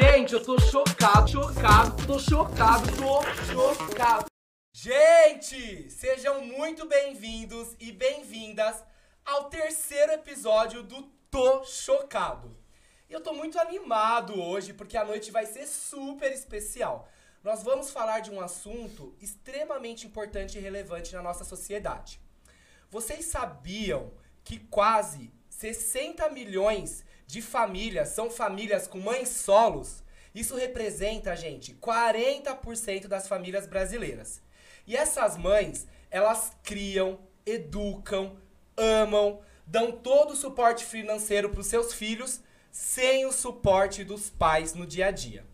Gente, eu tô chocado, chocado, tô chocado, tô chocado. Gente, sejam muito bem-vindos e bem-vindas ao terceiro episódio do Tô Chocado. Eu tô muito animado hoje porque a noite vai ser super especial. Nós vamos falar de um assunto extremamente importante e relevante na nossa sociedade. Vocês sabiam que quase 60 milhões de famílias são famílias com mães solos? Isso representa, gente, 40% das famílias brasileiras. E essas mães, elas criam, educam, amam, dão todo o suporte financeiro para os seus filhos sem o suporte dos pais no dia a dia.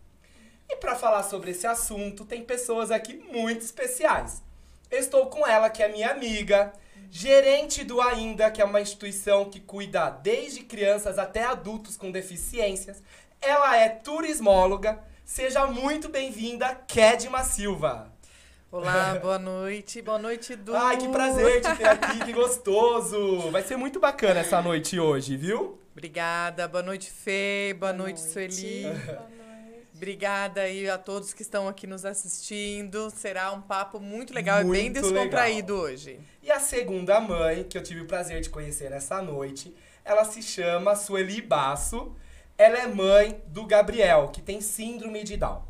E para falar sobre esse assunto, tem pessoas aqui muito especiais. estou com ela, que é minha amiga, gerente do Ainda, que é uma instituição que cuida desde crianças até adultos com deficiências. Ela é turismóloga. Seja muito bem-vinda, Kedma Silva. Olá, boa noite. Boa noite, Du. Ai, que prazer te ter aqui, que gostoso. Vai ser muito bacana essa noite hoje, viu? Obrigada. Boa noite, Fê. Boa, boa noite, noite, Sueli. Boa noite. Obrigada aí a todos que estão aqui nos assistindo. Será um papo muito legal muito e bem descontraído legal. hoje. E a segunda mãe, que eu tive o prazer de conhecer nessa noite, ela se chama Sueli Basso. Ela é mãe do Gabriel, que tem síndrome de Down.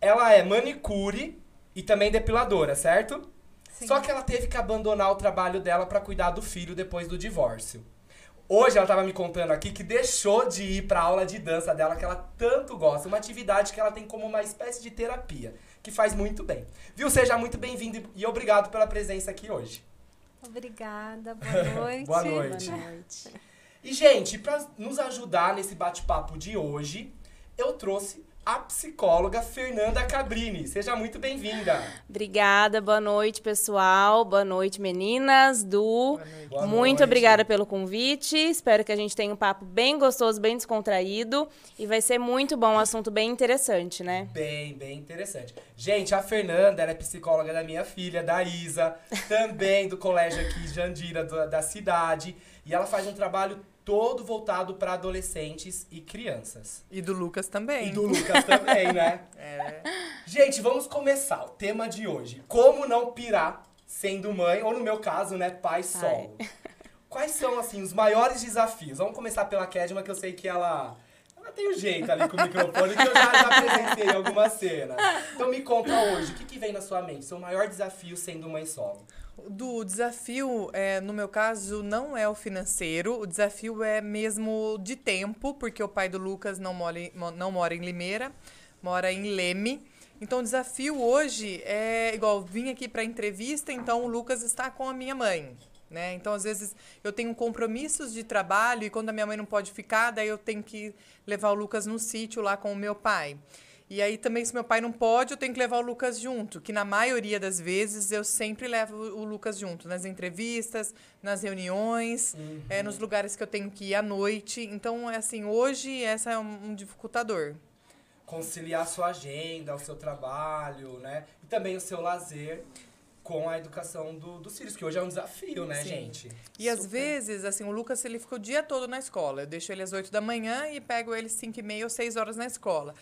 Ela é manicure e também depiladora, certo? Sim. Só que ela teve que abandonar o trabalho dela para cuidar do filho depois do divórcio. Hoje ela tava me contando aqui que deixou de ir pra aula de dança dela, que ela tanto gosta. Uma atividade que ela tem como uma espécie de terapia, que faz muito bem. Viu? Seja muito bem-vindo e obrigado pela presença aqui hoje. Obrigada, boa noite. boa noite. Boa noite. E, gente, para nos ajudar nesse bate-papo de hoje, eu trouxe a psicóloga Fernanda Cabrini. Seja muito bem-vinda. Obrigada, boa noite, pessoal. Boa noite, meninas. Du, boa muito noite. obrigada pelo convite. Espero que a gente tenha um papo bem gostoso, bem descontraído. E vai ser muito bom, um assunto bem interessante, né? Bem, bem interessante. Gente, a Fernanda é psicóloga da minha filha, da Isa, também do colégio aqui Jandira, da cidade. E ela faz um trabalho todo voltado para adolescentes e crianças. E do Lucas também. E do Lucas também, né? É. Gente, vamos começar o tema de hoje. Como não pirar sendo mãe, ou no meu caso, né, pai solo. Ai. Quais são, assim, os maiores desafios? Vamos começar pela Kedma, que eu sei que ela... Ela tem o um jeito ali com o microfone, que eu já, já apresentei em alguma cena. Então me conta hoje, o que, que vem na sua mente? Seu maior desafio sendo mãe solo? Do desafio, é, no meu caso, não é o financeiro, o desafio é mesmo de tempo, porque o pai do Lucas não mora, em, não mora em Limeira, mora em Leme. Então, o desafio hoje é igual, vim aqui para entrevista, então o Lucas está com a minha mãe. Né? Então, às vezes, eu tenho compromissos de trabalho e quando a minha mãe não pode ficar, daí eu tenho que levar o Lucas no sítio lá com o meu pai. E aí também, se meu pai não pode, eu tenho que levar o Lucas junto, que na maioria das vezes eu sempre levo o Lucas junto, nas entrevistas, nas reuniões, uhum. é, nos lugares que eu tenho que ir à noite. Então, é assim, hoje essa é um, dificultador. Conciliar a sua agenda, o seu trabalho, né? E também o seu lazer com a educação do, dos filhos, que hoje é um desafio, né, Sim. gente? E Super. às vezes, assim, o Lucas ele ficou o dia todo na escola. Eu deixo ele às 8 da manhã e pego ele 5 e meia ou 6 horas na escola.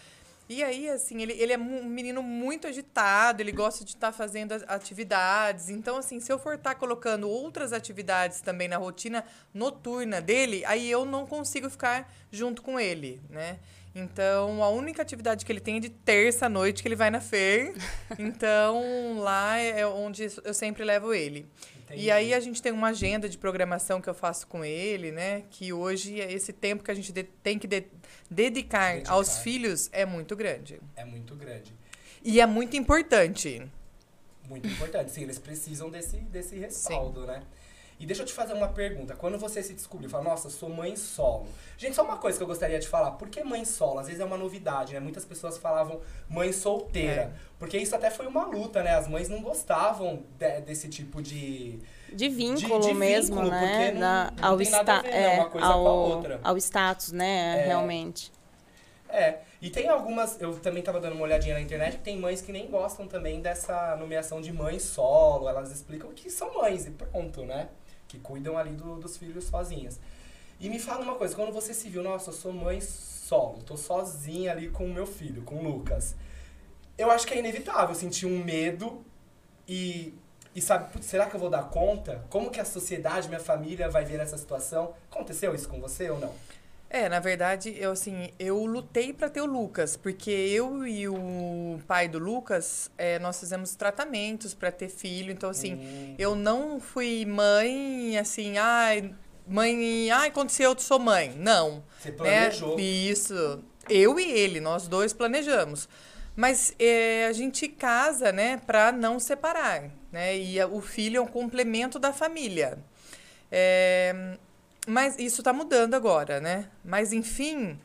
E aí, assim, ele, ele é um menino muito agitado, ele gosta de estar tá fazendo atividades. Então, assim, se eu for estar tá colocando outras atividades também na rotina noturna dele, aí eu não consigo ficar junto com ele, né? Então, a única atividade que ele tem é de terça noite que ele vai na FER. Então, lá é onde eu sempre levo ele. Entendi. E aí a gente tem uma agenda de programação que eu faço com ele, né? Que hoje é esse tempo que a gente tem que de dedicar, dedicar aos filhos é muito grande. É muito grande. E é muito importante. Muito importante. Sim, eles precisam desse, desse respaldo, Sim. né? E deixa eu te fazer uma pergunta. Quando você se descobriu, fala, nossa, sou mãe solo. Gente, só uma coisa que eu gostaria de falar. Por que mãe solo? Às vezes é uma novidade, né? Muitas pessoas falavam mãe solteira. É. Porque isso até foi uma luta, né? As mães não gostavam de, desse tipo de... De vínculo de, de mesmo, vínculo, né? Não, Na, não ao sta ver, né? uma coisa ao. Ao status, né? É. Realmente. É, e tem algumas, eu também tava dando uma olhadinha na internet, que tem mães que nem gostam também dessa nomeação de mãe solo, elas explicam que são mães e pronto, né? Que cuidam ali do, dos filhos sozinhas. E me fala uma coisa, quando você se viu, nossa, eu sou mãe solo, tô sozinha ali com o meu filho, com o Lucas. Eu acho que é inevitável sentir um medo e, e sabe, putz, será que eu vou dar conta? Como que a sociedade, minha família vai ver essa situação? Aconteceu isso com você ou não? É, na verdade, eu assim, eu lutei para ter o Lucas, porque eu e o pai do Lucas, é, nós fizemos tratamentos para ter filho, então assim, Hum. eu não fui mãe assim, ai, mãe, ai, aconteceu, eu sou mãe. Não. Você né? planejou. Isso. Eu e ele, nós dois planejamos. Mas é, a gente casa, né, para não separar, né? E a- o filho é um complemento da família. É, mas isso está mudando agora, né? Mas enfim,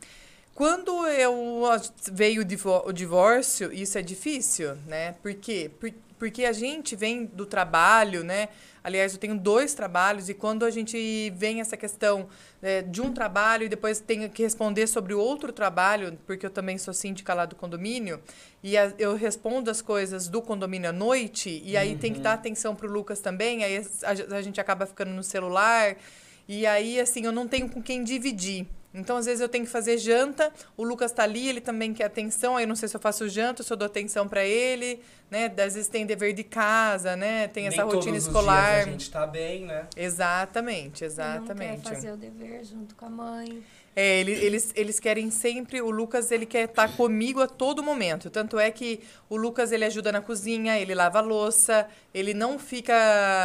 quando eu veio o o divórcio, isso é difícil, né? Por quê? Por- porque a gente vem do trabalho, né? Aliás, eu tenho dois trabalhos e quando a gente vem essa questão é, de um trabalho e depois tenho que responder sobre o outro trabalho, porque eu também sou síndica lá do condomínio, e a- eu respondo as coisas do condomínio à noite, e aí tem que dar atenção pro Lucas também, aí a, a gente acaba ficando no celular, e aí, assim, eu não tenho com quem dividir. Então, às vezes, eu tenho que fazer janta, o Lucas tá ali, ele também quer atenção, aí eu não sei se eu faço janta, se eu dou atenção para ele, né? Às vezes tem dever de casa, né? Tem essa Nem rotina todos os escolar. dias a gente tá bem, né? Exatamente, Não quer exatamente. fazer o dever junto com a mãe. É, ele- eles, eles querem sempre, o Lucas, ele quer estar comigo a todo momento. Tanto é que o Lucas, ele ajuda na cozinha, ele lava a louça, ele não fica,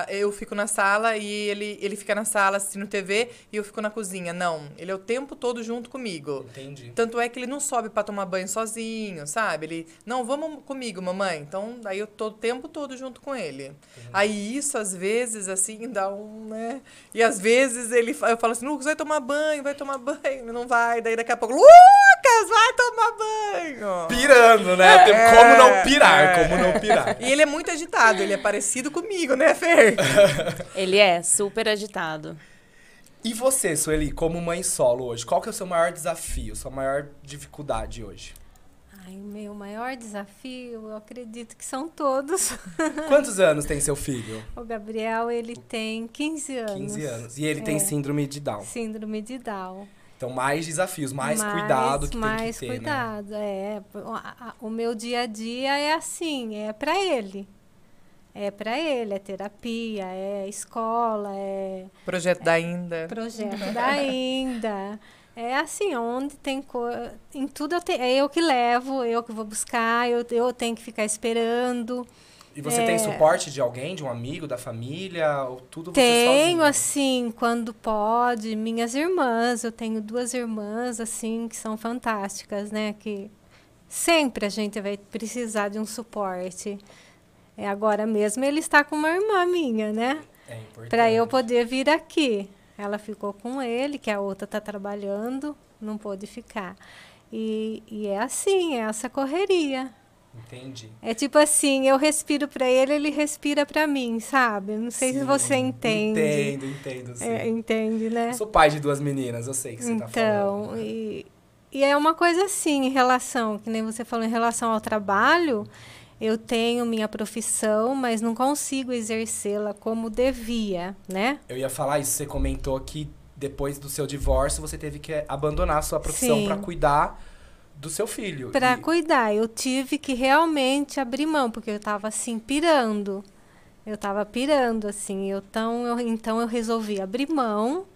eu fico na sala e ele, ele fica na sala assistindo TV e eu fico na cozinha. Não, ele é o tempo todo junto comigo. Entendi. Tanto é que ele não sobe para tomar banho sozinho, sabe? Ele, não, vamos comigo, mamãe. Então, aí eu tô o tempo todo junto com ele. Aí isso, às vezes, assim, dá um, né? E às vezes ele, eu falo assim, Lucas, vai tomar banho, vai tomar banho. Ele não vai. Daí daqui a pouco, Lucas, vai tomar banho. Pirando, né? Tem- É, como não pirar, é. como não pirar. E ele é muito agitado, ele é parecido comigo, né, Fer? Ele é super agitado. E você, Sueli, como mãe solo hoje, qual que é o seu maior desafio, sua maior dificuldade hoje? Ai, meu maior desafio, eu acredito que são todos. Quantos anos tem seu filho? O Gabriel, ele tem 15 anos. 15 anos. E ele tem É. síndrome de Down. Síndrome de Down. Então, mais desafios, mais, cuidado que mais tem que ter, né? cuidado, é. O, meu dia a dia é assim, é para ele. É para ele, é terapia, é escola, é Projeto da Ainda. projeto da ainda. É assim, onde tem coisa. Em tudo eu te, é eu que levo, eu que vou buscar, eu, eu tenho que ficar esperando. E você É. tem suporte de alguém, de um amigo, da família, ou tudo Tenho, assim, quando pode, minhas irmãs. Eu tenho duas irmãs, assim, que são fantásticas, né? Que sempre a gente vai precisar de um suporte. É, agora mesmo ele está com uma irmã minha, né? É importante. Para eu poder vir aqui. Ela ficou com ele, que a outra está trabalhando, não pôde ficar. E, e é assim, é essa correria. Entendi. É tipo assim, eu respiro para ele, ele respira para mim, sabe? Não sei se Sim, você entende. Entendo, entendo, sim. É, entende, né? Eu sou pai de duas meninas, eu sei que você tá Então, falando. né? e, e é uma coisa assim, em relação, que nem você falou, em relação ao trabalho, eu tenho minha profissão, mas não consigo exercê-la como devia, né? Eu ia falar isso, você comentou que depois do seu divórcio você teve que abandonar a sua profissão para cuidar do seu filho. Para E- cuidar, eu tive que realmente abrir mão, porque eu estava assim, pirando. Eu estava pirando, assim. Eu, então, eu, então eu resolvi abrir mão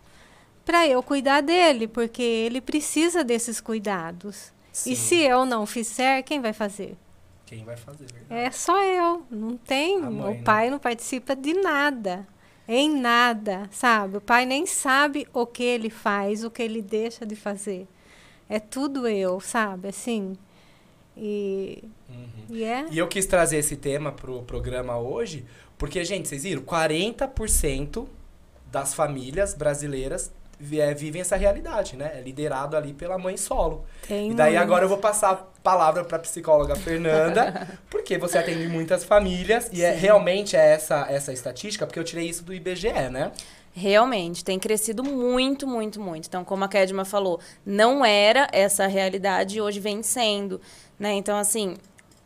para eu cuidar dele, porque ele precisa desses cuidados. Sim. E se eu não fizer, quem vai fazer? Quem vai fazer, verdade? É só eu, não tem. Mãe, o né? pai não participa de nada. Em nada, sabe? O pai nem sabe o que ele faz, o que ele deixa de fazer. É tudo eu, sabe? Assim. E, Uhum. e é. E eu quis trazer esse tema pro programa hoje, porque, gente, vocês viram? 40% das famílias brasileiras vi- vivem essa realidade, né? É liderado ali pela mãe solo. Tem E daí muito. agora eu vou passar a palavra para a psicóloga Fernanda, porque você atende muitas famílias e é realmente é essa essa estatística, porque eu tirei isso do IBGE, né? Realmente, tem crescido muito, muito, muito. Então, como a Kedma falou, não era essa a realidade e hoje vem sendo. Né? Então, assim,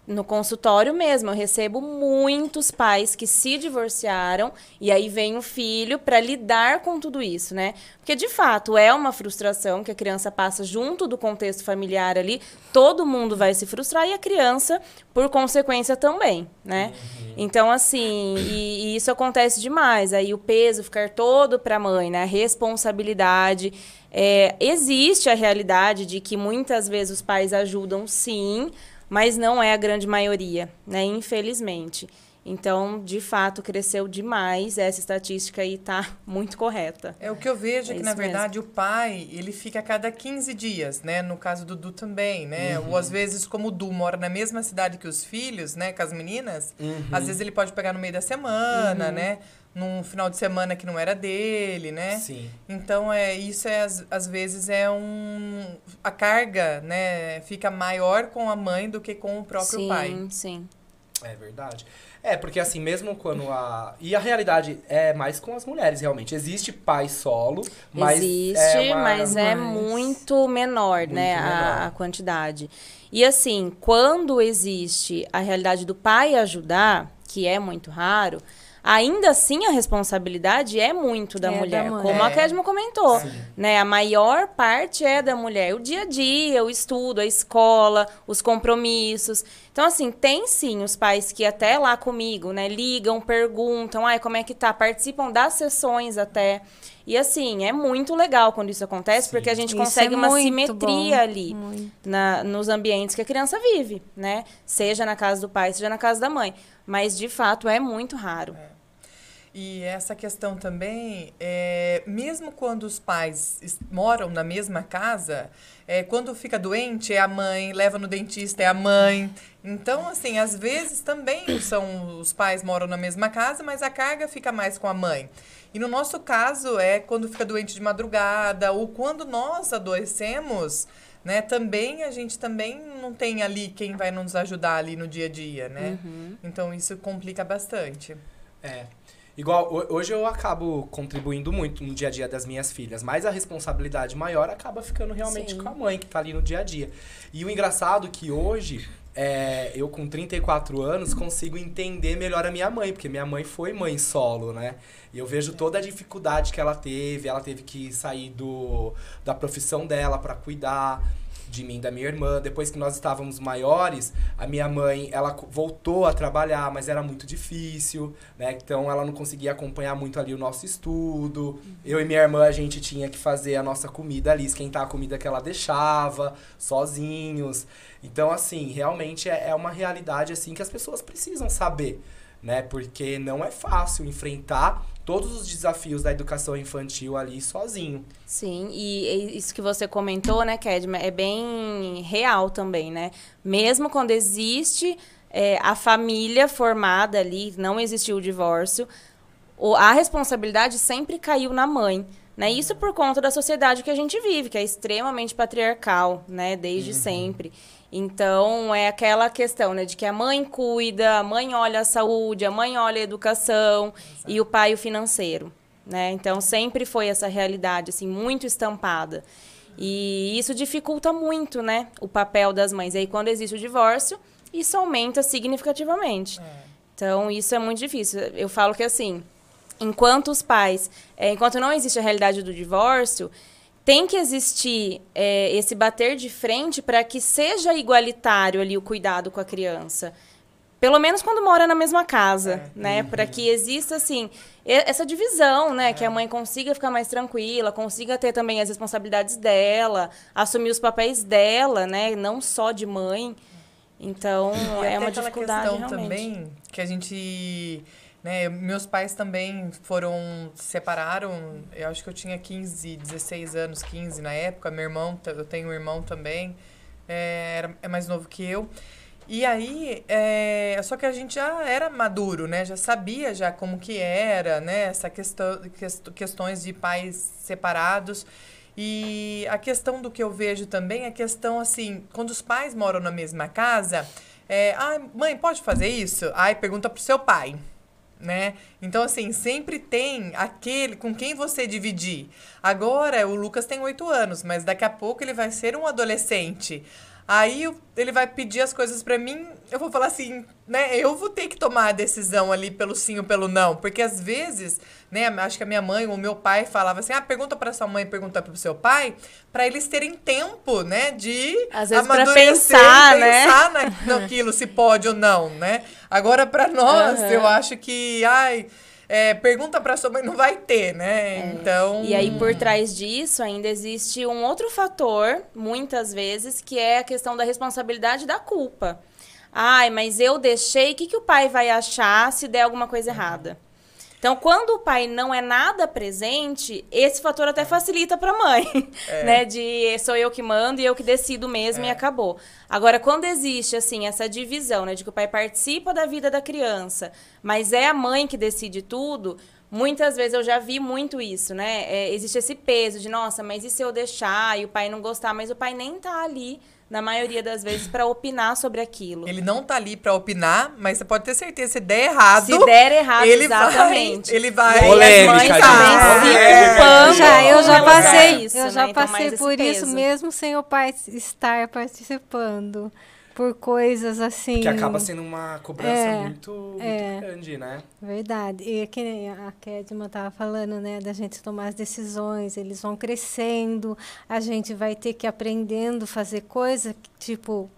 no consultório mesmo, eu recebo muitos pais que se divorciaram e aí vem o filho para lidar com tudo isso, né? Porque de fato é uma frustração que a criança passa junto do contexto familiar ali, todo mundo vai se frustrar e a criança, por consequência, também, né? Uhum. Então, assim, e, e, isso acontece demais. Aí o peso ficar todo para a mãe, né? A responsabilidade. É, existe a realidade de que muitas vezes os pais ajudam sim, mas não é a grande maioria, né? Infelizmente. Então, de fato, cresceu demais. Essa estatística aí está muito correta. É o que eu vejo é que, na verdade, mesmo. o pai, ele fica a cada 15 dias, né? No caso do Du também, né? Uhum. Ou às vezes, como o Du mora na mesma cidade que os filhos, né? Com as meninas, uhum. às vezes ele pode pegar no meio da semana, uhum. né? Num final de semana que não era dele, né? Sim. Então é isso é às, às vezes é um a carga, né, fica maior com a mãe do que com o próprio sim, pai. Sim, sim. É verdade. É, porque assim, mesmo quando a. E a realidade é mais com as mulheres, realmente. Existe pai solo, mas. Existe, é uma... mas é muito menor, muito né? Menor. A, a quantidade. E assim, quando existe a realidade do pai ajudar, que é muito raro, ainda assim a responsabilidade é muito da, é mulher, da mulher, como a Kedma comentou, Sim. né? A maior parte é da mulher, o dia a dia, o estudo, a escola, os compromissos. Então assim, tem sim os pais que até lá comigo, né, ligam, perguntam, ai, como é que tá, participam das sessões até. E assim, é muito legal quando isso acontece, Sim. porque a gente isso consegue é uma simetria bom. ali na, nos ambientes que a criança vive, né? Seja na casa do pai, seja na casa da mãe. Mas, de fato, é muito raro. É. E essa questão também, é, mesmo quando os pais moram na mesma casa, é, quando fica doente é a mãe, leva no dentista é a mãe. Então, assim, às vezes também são os pais moram na mesma casa, mas a carga fica mais com a mãe. E no nosso caso é quando fica doente de madrugada ou quando nós adoecemos, né? Também a gente também não tem ali quem vai nos ajudar ali no dia a dia, né? Uhum. Então isso complica bastante. É. Igual, hoje eu acabo contribuindo muito no dia a dia das minhas filhas, mas a responsabilidade maior acaba ficando realmente Sim. com a mãe, que tá ali no dia a dia. E o engraçado é que hoje, é, eu com 34 anos, consigo entender melhor a minha mãe, porque minha mãe foi mãe solo, né? E eu vejo toda a dificuldade que ela teve, ela teve que sair do, da profissão dela para cuidar de mim, da minha irmã. Depois que nós estávamos maiores, a minha mãe, ela voltou a trabalhar, mas era muito difícil, né? Então ela não conseguia acompanhar muito ali o nosso estudo. Eu e minha irmã, a gente tinha que fazer a nossa comida ali, esquentar a comida que ela deixava, sozinhos. Então, assim, realmente é, é uma realidade, assim, que as pessoas precisam saber, né? Porque não é fácil enfrentar todos os desafios da educação infantil ali sozinho. Sim, e isso que você comentou, né, Kedma, é bem real também, né? Mesmo quando existe é, a família formada ali, não existiu o divórcio, a responsabilidade sempre caiu na mãe. Né? Isso por conta da sociedade que a gente vive, que é extremamente patriarcal, né? Desde uhum. sempre. Então, é aquela questão, né, de que a mãe cuida, a mãe olha a saúde, a mãe olha a educação Exato. e o pai o financeiro, né? Então, sempre foi essa realidade, assim, muito estampada. E isso dificulta muito, né, o papel das mães. E aí, quando existe o divórcio, isso aumenta significativamente. É. Então, isso é muito difícil. Eu falo que, assim, enquanto os pais, é, enquanto não existe a realidade do divórcio, tem que existir é, esse bater de frente para que seja igualitário ali o cuidado com a criança. Pelo menos quando mora na mesma casa, é. né? Uhum. Para que exista, assim, essa divisão, né? É. Que a mãe consiga ficar mais tranquila, consiga ter também as responsabilidades dela, assumir os papéis dela, né? Não só de mãe. Então, e é uma dificuldade questão realmente. também que a gente né? Meus pais também foram separaram, eu acho que eu tinha 15, 16 anos, 15 na época. Meu irmão, eu tenho um irmão também, é, era, é mais novo que eu. E aí, é, só que a gente já era maduro, né? Já sabia já como que era, né? Essa questão, questões de pais separados. E a questão do que eu vejo também é a questão, assim, quando os pais moram na mesma casa, é, ah, mãe, pode fazer isso? Aí pergunta pro seu pai né? Então, assim, sempre tem aquele com quem você dividir. Agora, o Lucas tem oito anos, mas daqui a pouco ele vai ser um adolescente. Aí ele vai pedir as coisas pra mim, eu vou falar assim, né? Eu vou ter que tomar a decisão ali pelo sim ou pelo não, porque às vezes, né? Acho que a minha mãe ou o meu pai falava assim: "Ah, pergunta pra sua mãe, pergunta pro seu pai", pra eles terem tempo, né, de Às vezes amadurecer, pensar, né? pensar na- naquilo se pode ou não, né? Agora pra nós, Aham. eu acho que, ai, é, pergunta pra sua mãe não vai ter, né? Então, E aí, por trás disso, ainda existe um outro fator, muitas vezes, que é a questão da responsabilidade da culpa. Ai, mas eu deixei, o que, que o pai vai achar se der alguma coisa errada? Então, quando o pai não é nada presente, esse fator até facilita para a mãe, né? De sou eu que mando e eu que decido mesmo e acabou. Agora, quando existe assim essa divisão, né, de que o pai participa da vida da criança, mas é a mãe que decide tudo, muitas vezes eu já vi muito isso, né? É, existe esse peso de nossa, mas e se eu deixar e o pai não gostar, mas o pai nem tá ali na maioria das vezes para opinar sobre aquilo. Ele não tá ali pra opinar, mas você pode ter certeza, se der errado. Se der errado, ele exatamente. Vai, ele vai. E Polêmica, as mães gente, também se culpando. Já, eu já passei, isso, eu né? já Então, mais passei esse por isso mesmo sem o pai estar participando. Por coisas assim. Que acaba sendo uma cobrança É, muito, muito é. grande, né? Verdade. E que nem a Kedma tava falando, né, da gente tomar as decisões, eles vão crescendo, a gente vai ter que aprendendo a fazer coisa que, tipo,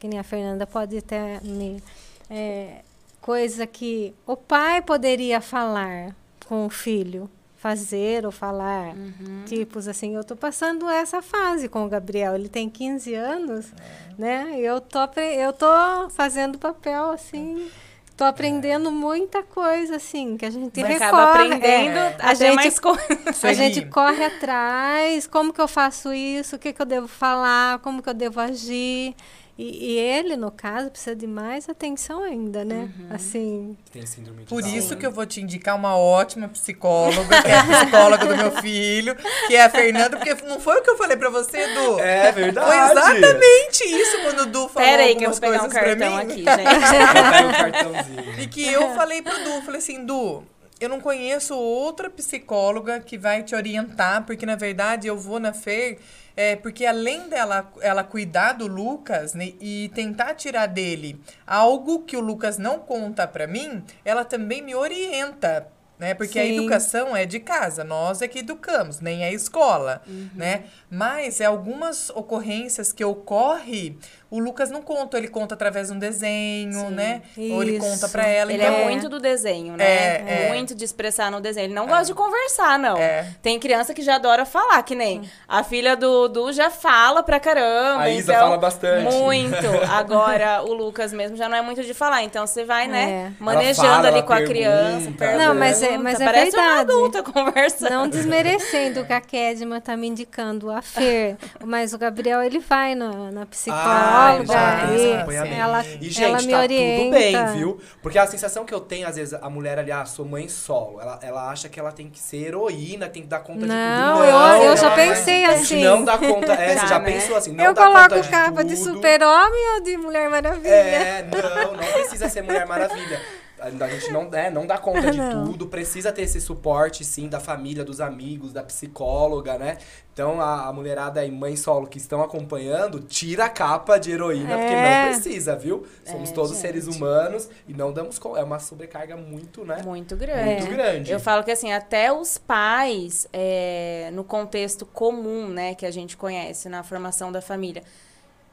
que nem a Fernanda pode até me é, coisa que o pai poderia falar com o filho, fazer ou falar. Uhum. Tipos assim, eu tô passando essa fase com o Gabriel, ele tem 15 anos, né? Eu tô eu tô fazendo papel assim, tô aprendendo muita coisa assim, que a gente Você recorre, acaba aprendendo é, a gente mais a gente corre atrás, como que eu faço isso, o que, que eu devo falar, como que eu devo agir. E, e ele, no caso, precisa de mais atenção ainda, né? Assim, Tem síndrome de Por Down, isso que eu vou te indicar uma ótima psicóloga, que é a psicóloga do meu filho, que é a Fernanda, porque não foi o que eu falei pra você, Edu? É verdade. Foi exatamente isso quando o Edu falou Pera aí que eu algumas vou pegar um cartão mim. aqui, gente. O cartãozinho. E que eu falei pro Du, falei assim, Du, eu não conheço outra psicóloga que vai te orientar, porque na verdade eu vou na Fer, é, porque além dela ela cuidar do Lucas né, e tentar tirar dele algo que o Lucas não conta pra mim, ela também me orienta. Né? Porque a Sim. educação é de casa, nós é que educamos, nem é escola, Uhum. né? Mas é algumas ocorrências que ocorre, o Lucas não conta, ele conta através de um desenho, Sim. né? Ou ele Isso. conta pra ela. Ele então, é muito do desenho, né? É, é. Muito de expressar no desenho. Ele não gosta de conversar, não. É. Tem criança que já adora falar, que nem a filha do Du já fala pra caramba. A Isa então, fala bastante. Muito. Agora, o Lucas mesmo já não é muito de falar. Então, você vai, né, É. manejando fala, ali com a pergunta. criança. pergunta, Não, mas é- mas é Parece uma verdade. adulta conversando. não desmerecendo o que a Kedma tá me indicando, a Fer. Mas o Gabriel, ele vai na, na Ah, psicóloga já tem esse e acompanhamento. ela, E, gente, ela me tá orienta. tudo bem, viu? Porque a sensação que eu tenho, às vezes, a mulher ali, ah, sou mãe solo. Ela, ela acha que ela tem que ser heroína, tem que dar conta Não, de tudo. eu- eu já pensei a gente assim. não dá conta. É, Já, você já né? pensou assim, não Eu dá coloco conta de capa de tudo. super-homem ou de Mulher Maravilha? É, não, não precisa ser Mulher Maravilha. A gente não, é, não dá conta de Não. tudo, precisa ter esse suporte, sim, da família, dos amigos, da psicóloga, né? Então, a, a mulherada e mãe solo que estão acompanhando, tira a capa de heroína, porque É. não precisa, viu? Somos É, todos gente. seres humanos e não damos conta. É uma sobrecarga muito, né? Muito grande. Muito grande. Eu falo que assim, até os pais, é, no contexto comum, né, que a gente conhece na formação da família,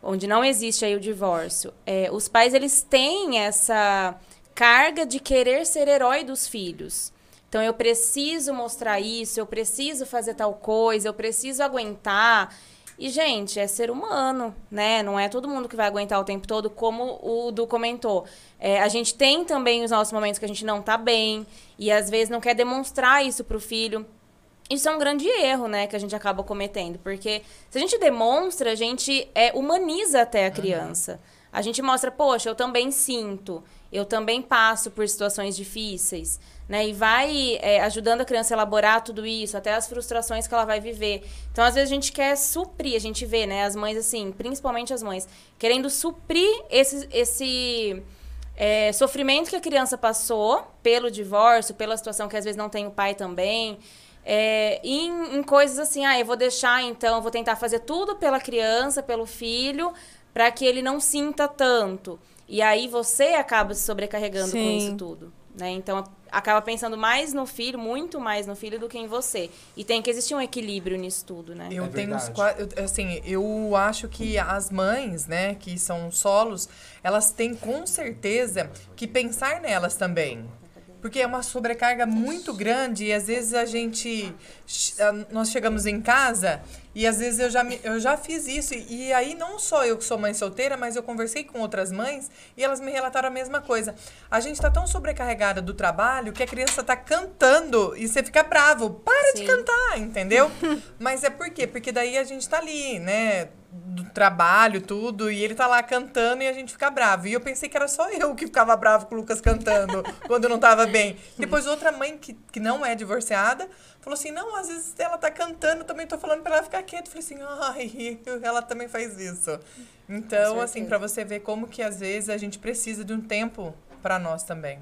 onde não existe aí o divórcio, é, os pais eles têm essa carga de querer ser herói dos filhos. Então eu preciso mostrar isso, eu preciso fazer tal coisa, eu preciso aguentar. E, gente, é ser humano, né? Não é todo mundo que vai aguentar o tempo todo, como o Du comentou. É, a gente tem também os nossos momentos que a gente não tá bem, e às vezes não quer demonstrar isso pro filho. Isso é um grande erro, né, que a gente acaba cometendo, porque se a gente demonstra, a gente é, humaniza até a criança. A gente mostra, poxa, eu também sinto, eu também passo por situações difíceis, né, e vai é, ajudando a criança a elaborar tudo isso, até as frustrações que ela vai viver. Então, às vezes a gente quer suprir, a gente vê, né, as mães assim, principalmente as mães, querendo suprir esse, esse é, sofrimento que a criança passou pelo divórcio, pela situação que às vezes não tem o pai também. é, em, em coisas assim, ah, eu vou deixar então, vou tentar fazer tudo pela criança, pelo filho, para que ele não sinta tanto. E aí você acaba se sobrecarregando com Sim. isso tudo. Né? Então acaba pensando mais no filho, muito mais no filho do que em você. E tem que existir um equilíbrio nisso tudo, né? Eu É tenho uns eu- assim, eu acho que as mães, né, que são solos, elas têm com certeza que pensar nelas também. Porque é uma sobrecarga muito grande e às vezes a gente ah, nós chegamos em casa e às vezes eu já me- eu já fiz isso e, aí não só eu que sou mãe solteira, mas eu conversei com outras mães e elas me relataram a mesma coisa. A gente tá tão sobrecarregada do trabalho que a criança tá cantando e você fica bravo. Para de Sim. cantar, entendeu? Mas é por quê? Porque daí a gente tá ali, né? Do trabalho, tudo, e ele tá lá cantando e a gente fica bravo. E eu pensei que era só eu que ficava bravo com o Lucas cantando quando não tava bem. Depois outra mãe que, que não é divorciada falou assim: não, às vezes ela tá cantando, também tô falando pra ela ficar quieta. Eu falei assim, ai, ela também faz isso. Então, assim, pra você ver como que às vezes a gente precisa de um tempo pra nós também.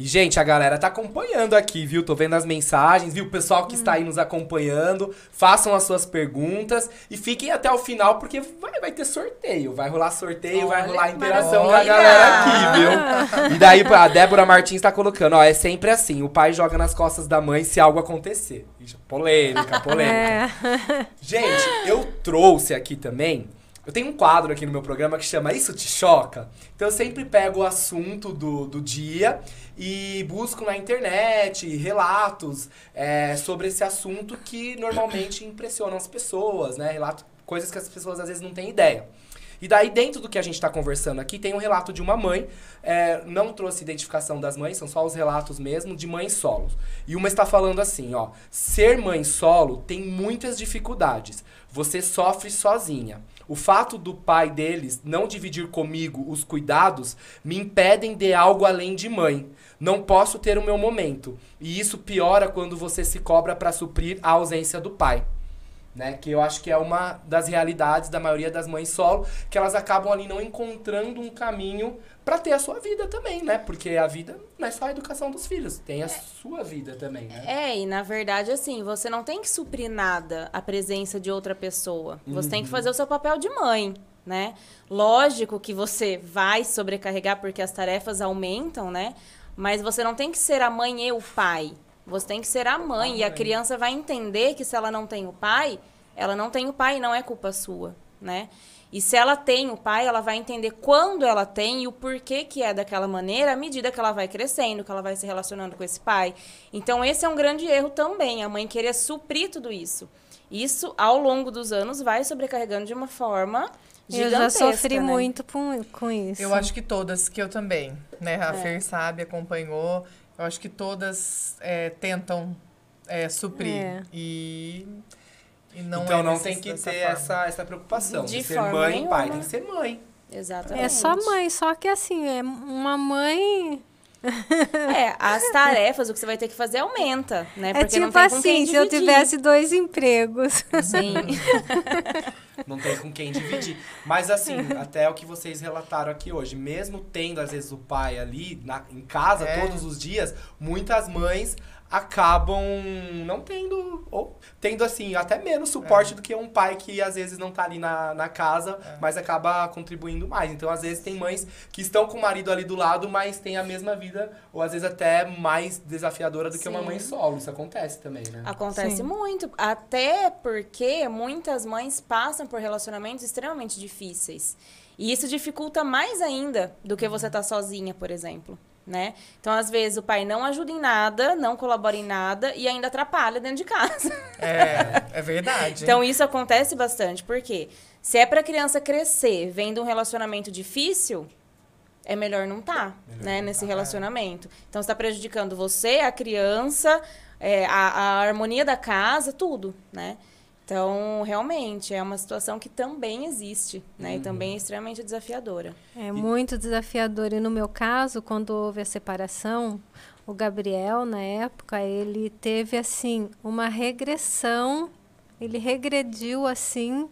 E, gente, a galera tá acompanhando aqui, viu? Tô vendo as mensagens, viu? O pessoal que está aí nos acompanhando, façam as suas perguntas e fiquem até o final, porque vai, vai ter sorteio. Vai rolar sorteio, vai Olha, rolar interação com a maravilha! galera aqui, viu? E daí a Débora Martins tá colocando, ó, é sempre assim, o pai joga nas costas da mãe se algo acontecer. Polêmica, polêmica. É. Gente, eu trouxe aqui também. Eu tenho um quadro aqui no meu programa que chama Isso Te Choca? Então eu sempre pego o assunto do, do dia e busco na internet relatos é, sobre esse assunto que normalmente impressionam as pessoas, né? Relato, coisas que as pessoas às vezes não têm ideia. E daí, dentro do que a gente está conversando aqui, tem um relato de uma mãe. é, não trouxe identificação das mães, são só os relatos mesmo de mães solos. E uma está falando assim, ó. Ser mãe solo tem muitas dificuldades. Você sofre sozinha. O fato do pai deles não dividir comigo os cuidados me impedem de algo além de mãe. Não posso ter o meu momento. E isso piora quando você se cobra para suprir a ausência do pai né? Que eu acho que é uma das realidades da maioria das mães solo, que elas acabam ali não encontrando um caminho para ter a sua vida também, né? Porque a vida não é só a educação dos filhos, tem a sua vida também, né? É, e na verdade, assim, você não tem que suprir nada a presença de outra pessoa. Você tem que fazer o seu papel de mãe, né? Lógico que você vai sobrecarregar porque as tarefas aumentam, né? Mas você não tem que ser a mãe e o pai. Você tem que ser a mãe. A E a criança vai entender que se ela não tem o pai, ela não tem o pai e não é culpa sua, né? E se ela tem o pai, ela vai entender quando ela tem e o porquê que é daquela maneira à medida que ela vai crescendo, que ela vai se relacionando com esse pai. Então, esse é um grande erro também, a mãe querer suprir tudo isso. Isso, ao longo dos anos, vai sobrecarregando de uma forma Eu já sofri né? muito com, com isso. Eu acho que todas, que eu também, né? A É. Fer sabe, acompanhou. Eu acho que todas é, tentam é, suprir. É. E, e não então é não tem que ter forma. essa, essa preocupação. De ser forma mãe, pai, nenhuma. tem que ser mãe. Exatamente. É só mãe, só que assim, é uma mãe. É, as tarefas, o que você vai ter que fazer aumenta, né? É Porque não tipo tem com quem assim, se eu tivesse dois empregos. Sim. Não tem com quem dividir. Mas assim, até o que vocês relataram aqui hoje, mesmo tendo às vezes o pai ali na, em casa É. todos os dias, muitas mães acabam não tendo, ou tendo assim, até menos suporte do que um pai que às vezes não tá ali na, na casa, mas acaba contribuindo mais. Então, às vezes, tem mães que estão com o marido ali do lado, mas tem a mesma vida, ou às vezes até mais desafiadora do que uma Sim. mãe solo. Isso acontece também, né? Acontece Sim. muito. Até porque muitas mães passam por relacionamentos extremamente difíceis. E isso dificulta mais ainda do que você estar sozinha, por exemplo. Né? Então, às vezes, o pai não ajuda em nada, não colabora em nada e ainda atrapalha dentro de casa. É, é verdade. Então, isso acontece bastante. Por quê? Se é pra criança crescer vendo um relacionamento difícil, é melhor não estar, Melhor né, não nesse tá, é. relacionamento. Então, está prejudicando você, a criança, é, a, a harmonia da casa, tudo, né? Então, realmente, é uma situação que também existe, né? E também é extremamente desafiadora. É muito desafiador. E no meu caso, quando houve a separação, o Gabriel, na época, ele teve, assim, uma regressão. Ele regrediu, assim,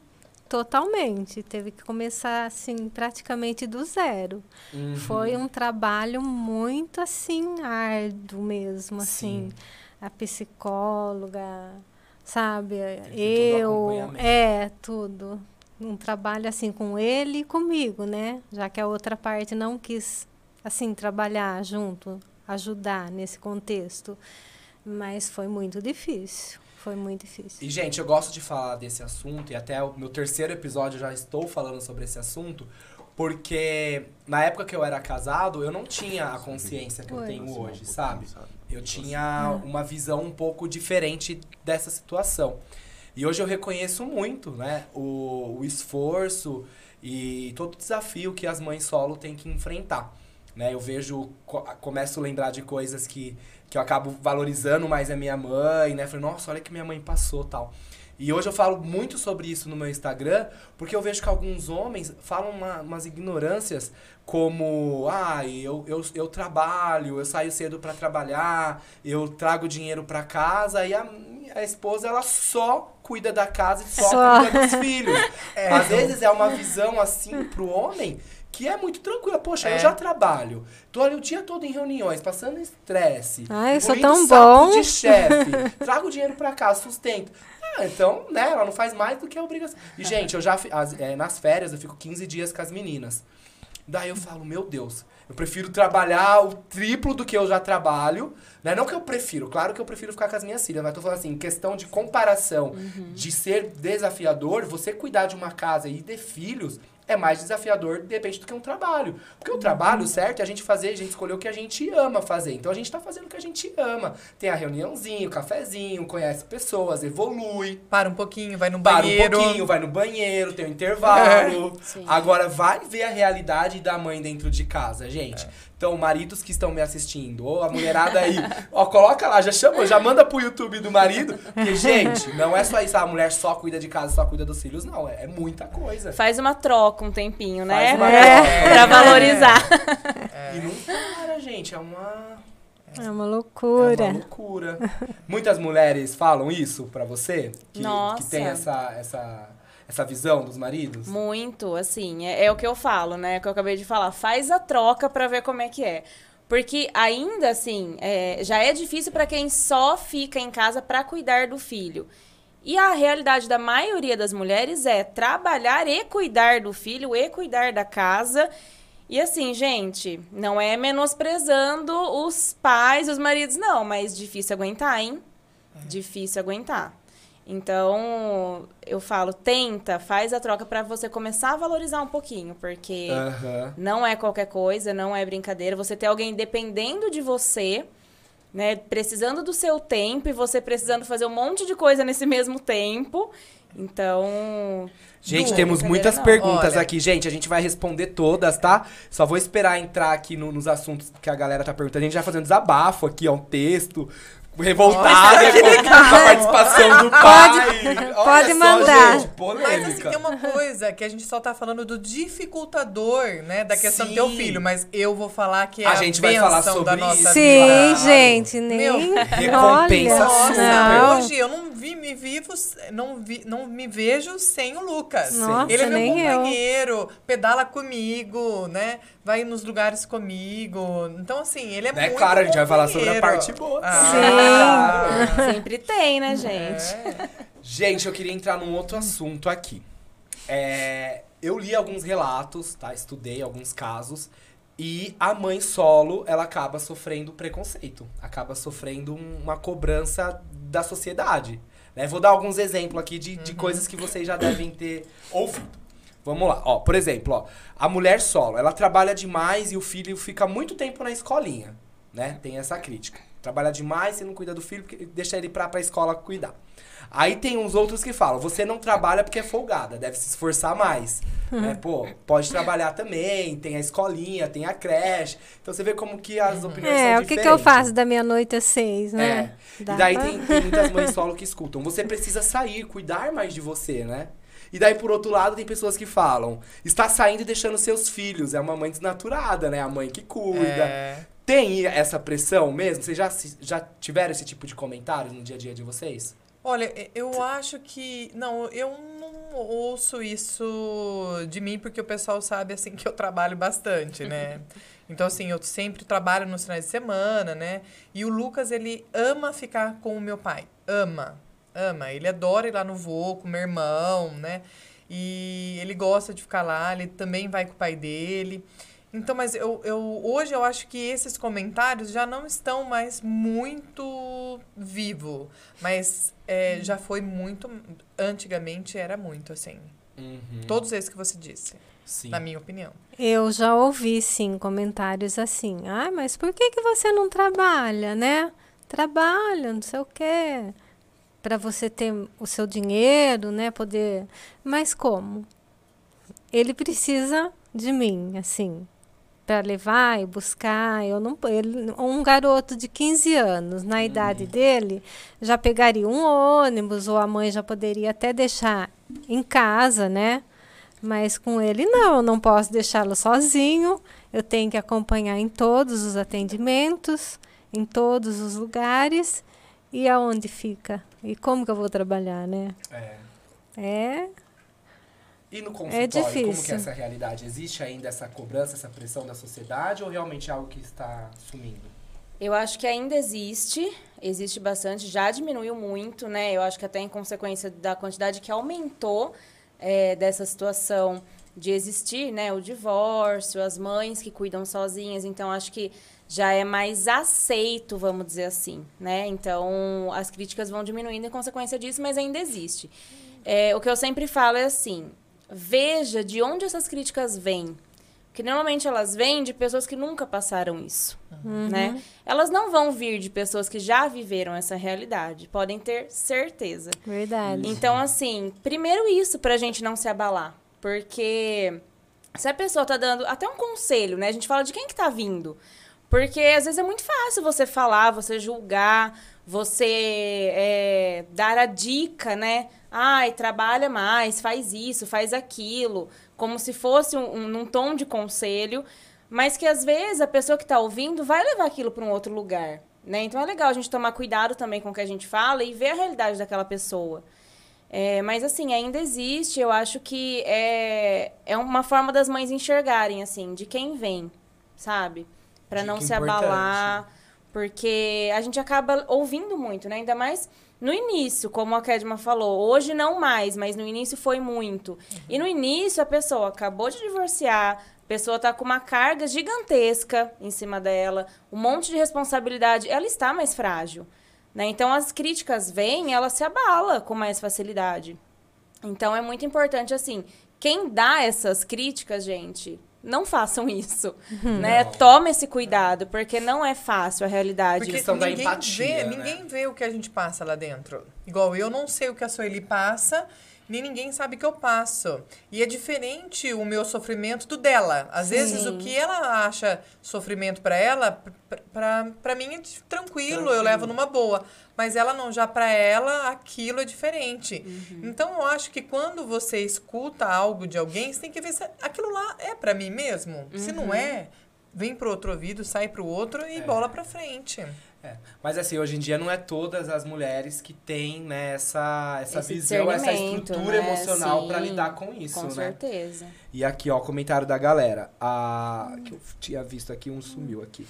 totalmente. Teve que começar, assim, praticamente do zero. Uhum. Foi um trabalho muito, assim, árduo mesmo, assim. Sim. a psicóloga, sabe? Eu, é, tudo. Um trabalho assim com ele e comigo, né? Já que a outra parte não quis assim trabalhar junto, ajudar nesse contexto. Mas foi muito difícil. Foi muito difícil. E, gente, eu gosto de falar desse assunto, e até o meu terceiro episódio eu já estou falando sobre esse assunto, porque na época que eu era casado, eu não tinha a consciência que eu tenho hoje, sabe? Eu tinha uma visão um pouco diferente dessa situação. E hoje eu reconheço muito, né, o, o esforço e todo o desafio que as mães solo têm que enfrentar. Né? Eu vejo, co- começo a lembrar de coisas que, que eu acabo valorizando mais a minha mãe, né? Falei, nossa, olha que minha mãe passou tal. E hoje eu falo muito sobre isso no meu Instagram, porque eu vejo que alguns homens falam uma- umas ignorâncias como, ah, eu, eu, eu trabalho, eu saio cedo pra trabalhar, eu trago dinheiro pra casa e a, a esposa ela só cuida da casa e só, Só. cuida dos filhos. Às vezes é uma visão assim pro homem que é muito tranquila. Poxa, eu É. já trabalho, tô ali o dia todo em reuniões, passando estresse. Ai, eu sou tão bom. de chefe, trago dinheiro pra casa, sustento. Ah, então, né, ela não faz mais do que a obrigação. E, gente, eu já, as- é, nas férias, eu fico 15 dias com as meninas. Daí eu falo, meu Deus, eu prefiro trabalhar o triplo do que eu já trabalho. Né? Não que eu prefiro, claro que eu prefiro ficar com as minhas filhas, mas tô falando assim, questão de comparação, de ser desafiador, você cuidar de uma casa e ter filhos é mais desafiador, de repente, do que um trabalho. Porque o trabalho, certo, é a gente fazer, a gente escolher o que a gente ama fazer. Então a gente tá fazendo o que a gente ama. Tem a reuniãozinho, o cafezinho, conhece pessoas, evolui. Para um pouquinho, vai no Para banheiro. um pouquinho, vai no banheiro, tem um intervalo. Sim. Agora vai ver a realidade da mãe dentro de casa, gente. Então, maridos que estão me assistindo, ou a mulherada aí, ó, coloca lá, já chama, já manda pro YouTube do marido. Porque, gente, não é só isso, a mulher só cuida de casa, só cuida dos filhos, não. É, é muita coisa. Faz uma troca um tempinho, né? Faz uma É. troca. Pra valorizar. E não para, gente, é uma. É uma É uma loucura. loucura. Muitas mulheres falam isso pra você? Que, Nossa. que tem essa, essa, essa visão dos maridos? Muito, assim, é, é o que eu falo, né? É o que eu acabei de falar. Faz a troca pra ver como é que é. Porque ainda assim, é, já é difícil pra quem só fica em casa pra cuidar do filho. E a realidade da maioria das mulheres é trabalhar e cuidar do filho e cuidar da casa. E assim, gente, não é menosprezando os pais, os maridos, não, mas difícil aguentar, hein? Difícil aguentar. Então, eu falo, tenta, faz a troca pra você começar a valorizar um pouquinho, porque Aham. não é qualquer coisa, não é brincadeira. Você ter alguém dependendo de você, né, precisando do seu tempo e você precisando fazer um monte de coisa nesse mesmo tempo. Então, Gente, Não, temos muitas não. perguntas Olha. aqui. Gente, a gente vai responder todas, tá? Só vou esperar entrar aqui no- nos assuntos que a galera tá perguntando. A gente já fazendo desabafo aqui, ó, um texto. Revoltada com, a participação do pai. Olha pode só, mandar. Gente, Mas assim, tem uma coisa que a gente só tá falando do dificultador, né, da questão de ter o Sim. filho, mas eu vou falar que é A a, gente vai falar bênção sobre da nossa isso. Sim, vida. gente, nem. Meu, recompensa Olha, super. não. Hoje eu não vi, me vivo, não, vi, não me vejo sem o Lucas. Nossa, Ele é meu nem eu. companheiro, pedala comigo, né? Vai nos lugares comigo. Então, assim, ele é Né, muito claro, a gente vai falar sobre a parte boa. Ah, sempre tem, né, gente? é. Gente, eu queria entrar num outro assunto aqui. É, eu li alguns relatos, tá? Estudei alguns casos. E a mãe solo, ela acaba sofrendo preconceito. Acaba sofrendo um- uma cobrança da sociedade. né? Vou dar alguns exemplos aqui de, de coisas que vocês já devem ter ouvido. Vamos lá. Ó, por exemplo, ó, a mulher solo, ela trabalha demais e o filho fica muito tempo na escolinha. Né? Tem essa crítica. Trabalha demais, você não cuida do filho, porque deixa ele pra, pra escola cuidar. Aí tem uns outros que falam, você não trabalha porque é folgada, deve se esforçar mais. Né? Pô, pode trabalhar também, tem a escolinha, tem a creche. Então você vê como que as opiniões É, são o que, que eu diferentes. faço da meia-noite às seis, É. né? Dá E daí pra- tem, tem muitas mães solo que escutam. Você precisa sair, cuidar mais de você, né? E daí, por outro lado, tem pessoas que falam: está saindo e deixando seus filhos. É uma mãe desnaturada, né? A mãe que cuida. É. Tem essa pressão mesmo? Vocês já, já tiveram esse tipo de comentário no dia a dia de vocês? Olha, eu acho que. Não, eu não, ouço isso de mim porque o pessoal sabe assim que eu trabalho bastante, né? Então assim, eu sempre trabalho nos finais de semana, né? E o Lucas ele ama ficar com o meu pai, ama, ama. Ele adora ir lá no voo com o meu irmão, né? E ele gosta de ficar lá, ele também vai com o pai dele. Então, mas eu, eu hoje eu acho que esses comentários já não estão mais muito vivo, mas é, já foi muito antigamente era muito assim. Uhum. Todos esses que você disse, Sim. na minha opinião. Eu já ouvi, sim, comentários assim. Ah, mas por que, que você não trabalha, né? Trabalha, não sei o quê. Para você ter o seu dinheiro, né? Poder. Mas como? Ele precisa de mim, assim, para levar e buscar. Eu não, ele, um garoto de 15 anos, na idade dele, já pegaria um ônibus ou a mãe já poderia até deixar em casa, né? Mas com ele não, eu não posso deixá-lo sozinho. Eu tenho que acompanhar em todos os atendimentos, em todos os lugares. E aonde fica? E como que eu vou trabalhar, né? É. É, E no consultório, como que é difícil. essa realidade? Existe ainda essa cobrança, essa pressão da sociedade ou realmente é algo que está sumindo? Eu acho que ainda existe, existe bastante, já diminuiu muito, né? Eu acho que até em consequência da quantidade que aumentou é, dessa situação de existir, né? O divórcio, as mães que cuidam sozinhas, então acho que já é mais aceito, vamos dizer assim, né? Então as críticas vão diminuindo em consequência disso, mas ainda existe. É, o que eu sempre falo é assim: veja de onde essas críticas vêm. Porque normalmente elas vêm de pessoas que nunca passaram isso, né? Elas não vão vir de pessoas que já viveram essa realidade, podem ter certeza. verdade. Então, assim, primeiro isso pra gente não se abalar. Porque se a pessoa tá dando até um conselho, né? A gente fala de quem que tá vindo. Porque às vezes é muito fácil você falar, você julgar, você é, dar a dica, né? Ai, trabalha mais, faz isso, faz aquilo. Como se fosse um, um, num tom de conselho. Mas que às vezes a pessoa que tá ouvindo vai levar aquilo para um outro lugar. Né? Então é legal a gente tomar cuidado também com o que a gente fala e ver a realidade daquela pessoa. É, mas assim, ainda existe, eu acho que é, é uma forma das mães enxergarem, assim, de quem vem, sabe? Pra não se importante. abalar, porque a gente acaba ouvindo muito, né? Ainda mais no início, como a Kedma falou. Hoje não mais, mas no início foi muito. E no início a pessoa acabou de divorciar, a pessoa tá com uma carga gigantesca em cima dela, um monte de responsabilidade, ela está mais frágil. Né? Então as críticas vêm, ela se abala com mais facilidade. Então é muito importante assim, quem dá essas críticas, gente, não façam isso, né? Não. Tome esse cuidado, porque não é fácil a realidade. Porque questão da ninguém empatia, vê, né? ninguém vê o que a gente passa lá dentro. Igual eu não sei o que a Sueli passa, nem ninguém sabe que eu passo. E é diferente o meu sofrimento do dela. Às vezes o que ela acha sofrimento pra ela, pra mim é tranquilo, Tranquilo. eu levo numa boa. Mas ela não, já pra ela aquilo é diferente. Uhum. Então eu acho que quando você escuta algo de alguém, você tem que ver se aquilo lá é pra mim mesmo. Se Uhum. não é, vem pro outro ouvido, sai pro outro É. e bola pra frente. É. Mas assim, hoje em dia não é todas as mulheres que têm né, essa, essa Esse visão, essa estrutura né? emocional pra Sim, lidar com isso, Com né? certeza. E aqui, ó, comentário da galera. A... Que eu tinha visto aqui, um sumiu aqui.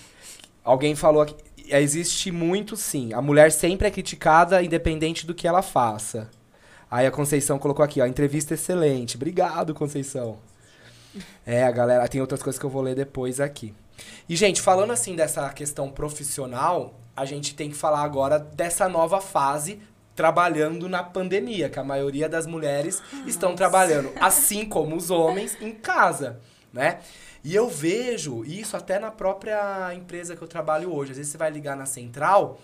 Alguém falou aqui. Existe muito, sim. A mulher sempre é criticada, independente do que ela faça. Aí a Conceição colocou aqui, ó, entrevista excelente. Obrigado, Conceição. É, a galera, tem outras coisas que eu vou ler depois aqui. E, gente, falando assim dessa questão profissional, a gente tem que falar agora dessa nova fase trabalhando na pandemia, que a maioria das mulheres estão trabalhando, assim como os homens, em casa, né? E eu vejo isso até na própria empresa que eu trabalho hoje. Às vezes você vai ligar na central,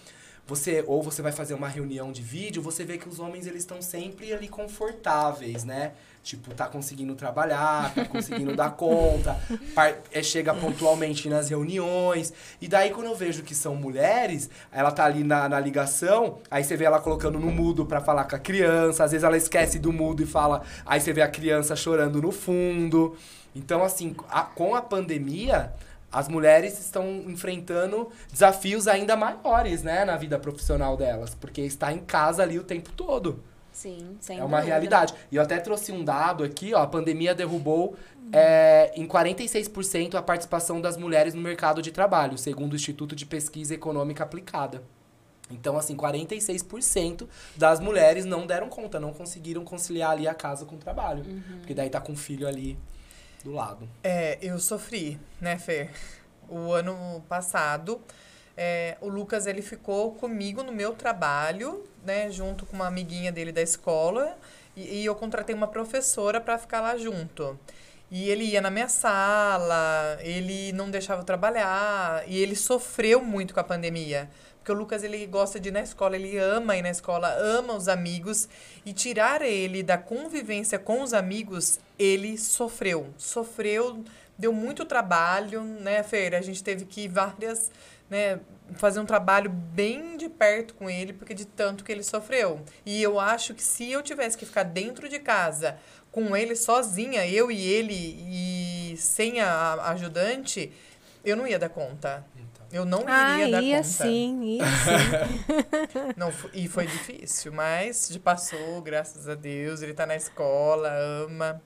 você ou você vai fazer uma reunião de vídeo, você vê que os homens eles estão sempre ali confortáveis, né? Tipo, tá conseguindo trabalhar, tá conseguindo dar conta, par- é, chega pontualmente nas reuniões. E daí, quando eu vejo que são mulheres, ela tá ali na, na ligação, aí você vê ela colocando no mudo pra falar com a criança, às vezes ela esquece do mudo e fala, aí você vê a criança chorando no fundo. Então, assim, a- com a pandemia, as mulheres estão enfrentando desafios ainda maiores, né, na vida profissional delas, porque está em casa ali o tempo todo. Sim, sem É uma dúvida. realidade. E eu até trouxe um dado aqui, ó. A pandemia derrubou é, em 46% a participação das mulheres no mercado de trabalho, segundo o Instituto de Pesquisa Econômica Aplicada. Então, assim, 46% das mulheres não deram conta, não conseguiram conciliar ali a casa com o trabalho. Porque daí tá com o filho ali do lado. É, eu sofri, né, Fer? O ano passado, é, o Lucas ele ficou comigo no meu trabalho, né, junto com uma amiguinha dele da escola, e, e eu contratei uma professora para ficar lá junto. E ele ia na minha sala, ele não deixava eu trabalhar, e ele sofreu muito com a pandemia. Porque o Lucas, ele gosta de ir na escola, ele ama ir na escola, ama os amigos. E tirar ele da convivência com os amigos, ele sofreu. Sofreu, deu muito trabalho, né, Feira? A gente teve que ir várias, né, fazer um trabalho bem de perto com ele, porque de tanto que ele sofreu. E eu acho que se eu tivesse que ficar dentro de casa com ele sozinha, eu e ele, e sem a a ajudante, eu não ia dar conta. Eu não Ah, iria dar ia conta. sim, ia sim. Não, e foi difícil, mas já passou, graças a Deus. Ele tá na escola, ama.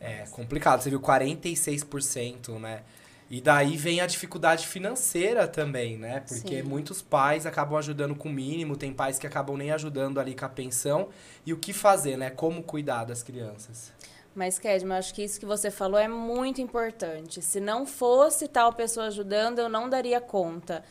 É complicado, você viu 46%, né? E daí vem a dificuldade financeira também, né? Porque Sim. muitos pais acabam ajudando com o mínimo, tem pais que acabam nem ajudando ali com a pensão. E o que fazer, né? Como cuidar das crianças? Mas, Kedma, acho que isso que você falou é muito importante. Se não fosse tal pessoa ajudando, eu não daria conta.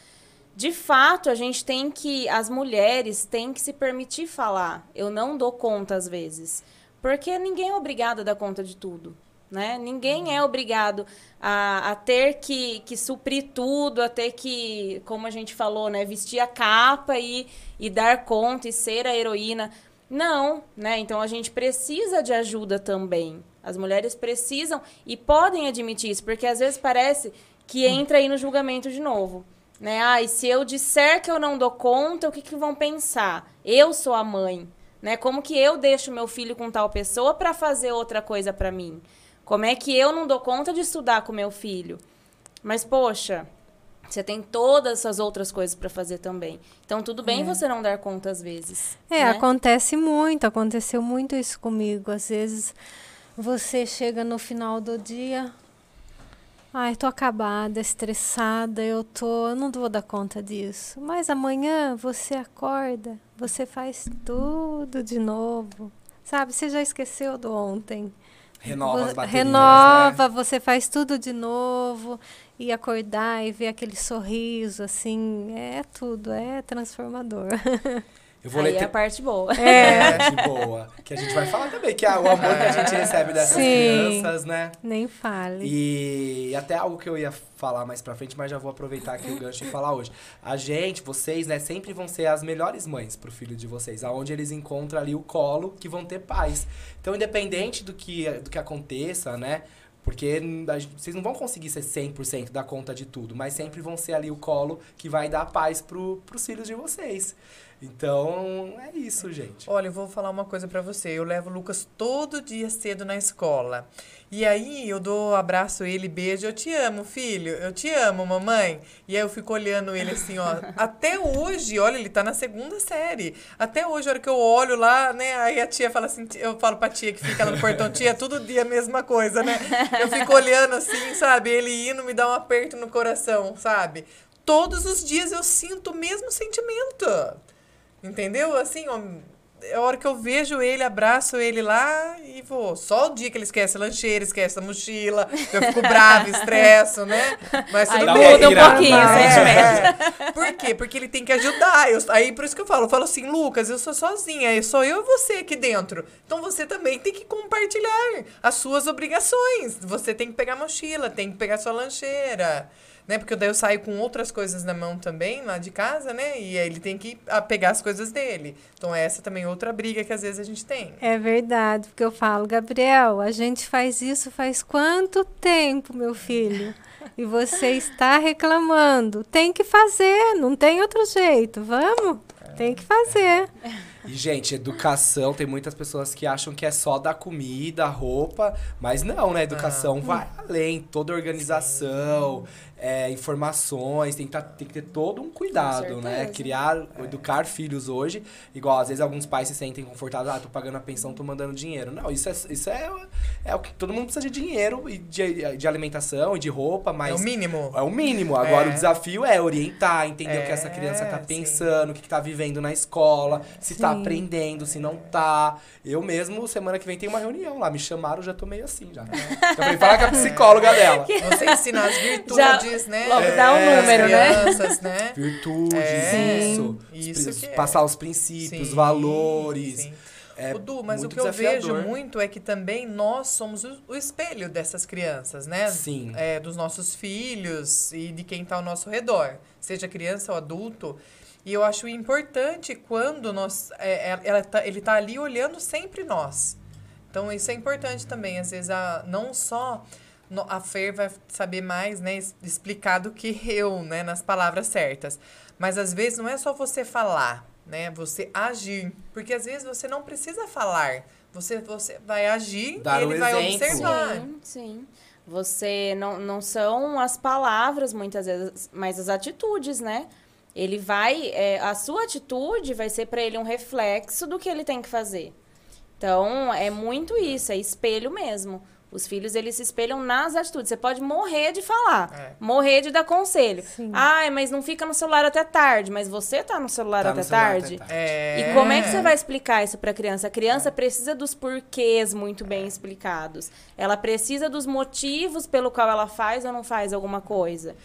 De fato, a gente tem que. As mulheres têm que se permitir falar. Eu não dou conta às vezes. Porque ninguém é obrigado a dar conta de tudo. Né? Ninguém é obrigado a, a ter que, que suprir tudo, a ter que, como a gente falou, né, vestir a capa e, e dar conta e ser a heroína. Não, né? Então a gente precisa de ajuda também. As mulheres precisam e podem admitir isso, porque às vezes parece que entra aí no julgamento de novo. Né? Ah, e se eu disser que eu não dou conta, o que, que vão pensar? Eu sou a mãe. Né? Como que eu deixo meu filho com tal pessoa para fazer outra coisa para mim? Como é que eu não dou conta de estudar com meu filho? Mas, poxa, você tem todas essas outras coisas para fazer também. Então, tudo bem você não dar conta às vezes. É, né? acontece muito, aconteceu muito isso comigo. Às vezes você chega no final do dia, ai, tô acabada, estressada, eu tô, eu não vou dar conta disso. Mas amanhã você acorda, você faz tudo de novo. Sabe, você já esqueceu do ontem. Renova as baterias, renova, né? você faz tudo de novo e acordar e ver aquele sorriso, assim, é tudo, é transformador. Eu vou Aí ler é a te- parte boa. É, de boa. Que a gente vai falar também, que é o amor que a gente recebe dessas Sim. crianças, né? Nem fale. E até algo que eu ia falar mais pra frente, mas já vou aproveitar aqui o gancho e falar hoje. A gente, vocês, né, sempre vão ser as melhores mães pro filho de vocês, aonde eles encontram ali o colo que vão ter paz. Então, independente do que, do que aconteça, né? Porque vocês não vão conseguir ser 100% da conta de tudo, mas sempre vão ser ali o colo que vai dar paz pro, pros filhos de vocês. Então, é isso, gente. Olha, eu vou falar uma coisa pra você. Eu levo o Lucas todo dia cedo na escola. E aí eu dou abraço ele, beijo. Eu te amo, filho. Eu te amo, mamãe. E aí eu fico olhando ele assim, ó. Até hoje, olha, ele tá na segunda série. Até hoje, a hora que eu olho lá, né? Aí a tia fala assim, eu falo pra tia que fica lá no portão, tia, todo dia a mesma coisa, né? Eu fico olhando assim, sabe? Ele indo me dá um aperto no coração, sabe? Todos os dias eu sinto o mesmo sentimento. Entendeu? Assim, ó, é a hora que eu vejo ele, abraço ele lá e vou. Só o dia que ele esquece a lancheira, esquece a mochila, eu fico brava, estresso, né? Mas tudo Aí bem. muda um pouquinho o É. sentimento. Por quê? Porque ele tem que ajudar. Eu- aí por isso que eu falo, eu falo assim, Lucas, eu sou sozinha, eu sou eu e você aqui dentro. Então você também tem que compartilhar as suas obrigações. Você tem que pegar a mochila, tem que pegar a sua lancheira. Né? Porque daí eu saio com outras coisas na mão também, lá de casa, né? E aí ele tem que ah, pegar as coisas dele. Então essa também é outra briga que às vezes a gente tem. É verdade, porque eu falo, Gabriel, a gente faz isso faz quanto tempo, meu filho? E você está reclamando. Tem que fazer, não tem outro jeito. Vamos? Tem que fazer. E, gente, educação, tem muitas pessoas que acham que é só dar comida, roupa, mas não, né? Educação vai além, toda organização, é, informações, tem que, tá- tem que ter todo um cuidado, né? Criar, educar filhos hoje, igual às vezes alguns pais se sentem confortáveis, ah, tô pagando a pensão, tô mandando dinheiro. Não, isso é, isso é, é o que todo mundo precisa de dinheiro e de, de alimentação e de roupa, mas. É o mínimo. É o mínimo. Agora É. o desafio é orientar, entender o que essa criança tá É, sim. pensando, o que, que tá vivendo na escola, se tá Sim. aprendendo, se não tá. Eu mesmo, semana que vem, tem uma reunião lá. Me chamaram, já tô meio assim já. Já falei, falar com a psicóloga dela. Você ensina as virtudes, né? logo dá um número, né? crianças, né? Virtudes, É, isso. isso Os- é. Passar os princípios, Sim, valores. sim. É o Du, mas o que eu vejo desafiador. muito é que também nós somos o, o espelho dessas crianças, né? Sim. É, dos nossos filhos e de quem está ao nosso redor, seja criança ou adulto. E eu acho importante quando nós, é, é- ela tá- ele está ali olhando sempre nós. Então isso é importante também. Às vezes a, não só a Fer vai saber mais, né, explicar do que eu, né, nas palavras certas. Mas às vezes não é só você falar, né, você agir, porque às vezes você não precisa falar. Você você vai agir Dar e ele vai exemplo. observar. Sim, sim. Você não, não são as palavras muitas vezes, mas as atitudes, né? Ele vai, é, a sua atitude vai ser para ele um reflexo do que ele tem que fazer. Então, é muito isso, é espelho mesmo. Os filhos, eles se espelham nas atitudes. Você pode morrer de falar, É. morrer de dar conselho. Sim. Ai, mas não fica no celular até tarde. Mas você tá no celular, Tá até, no celular até tarde? tarde. É. E como é que você vai explicar isso para a criança? A criança precisa dos porquês muito bem explicados. Ela precisa dos motivos pelo qual ela faz ou não faz alguma coisa.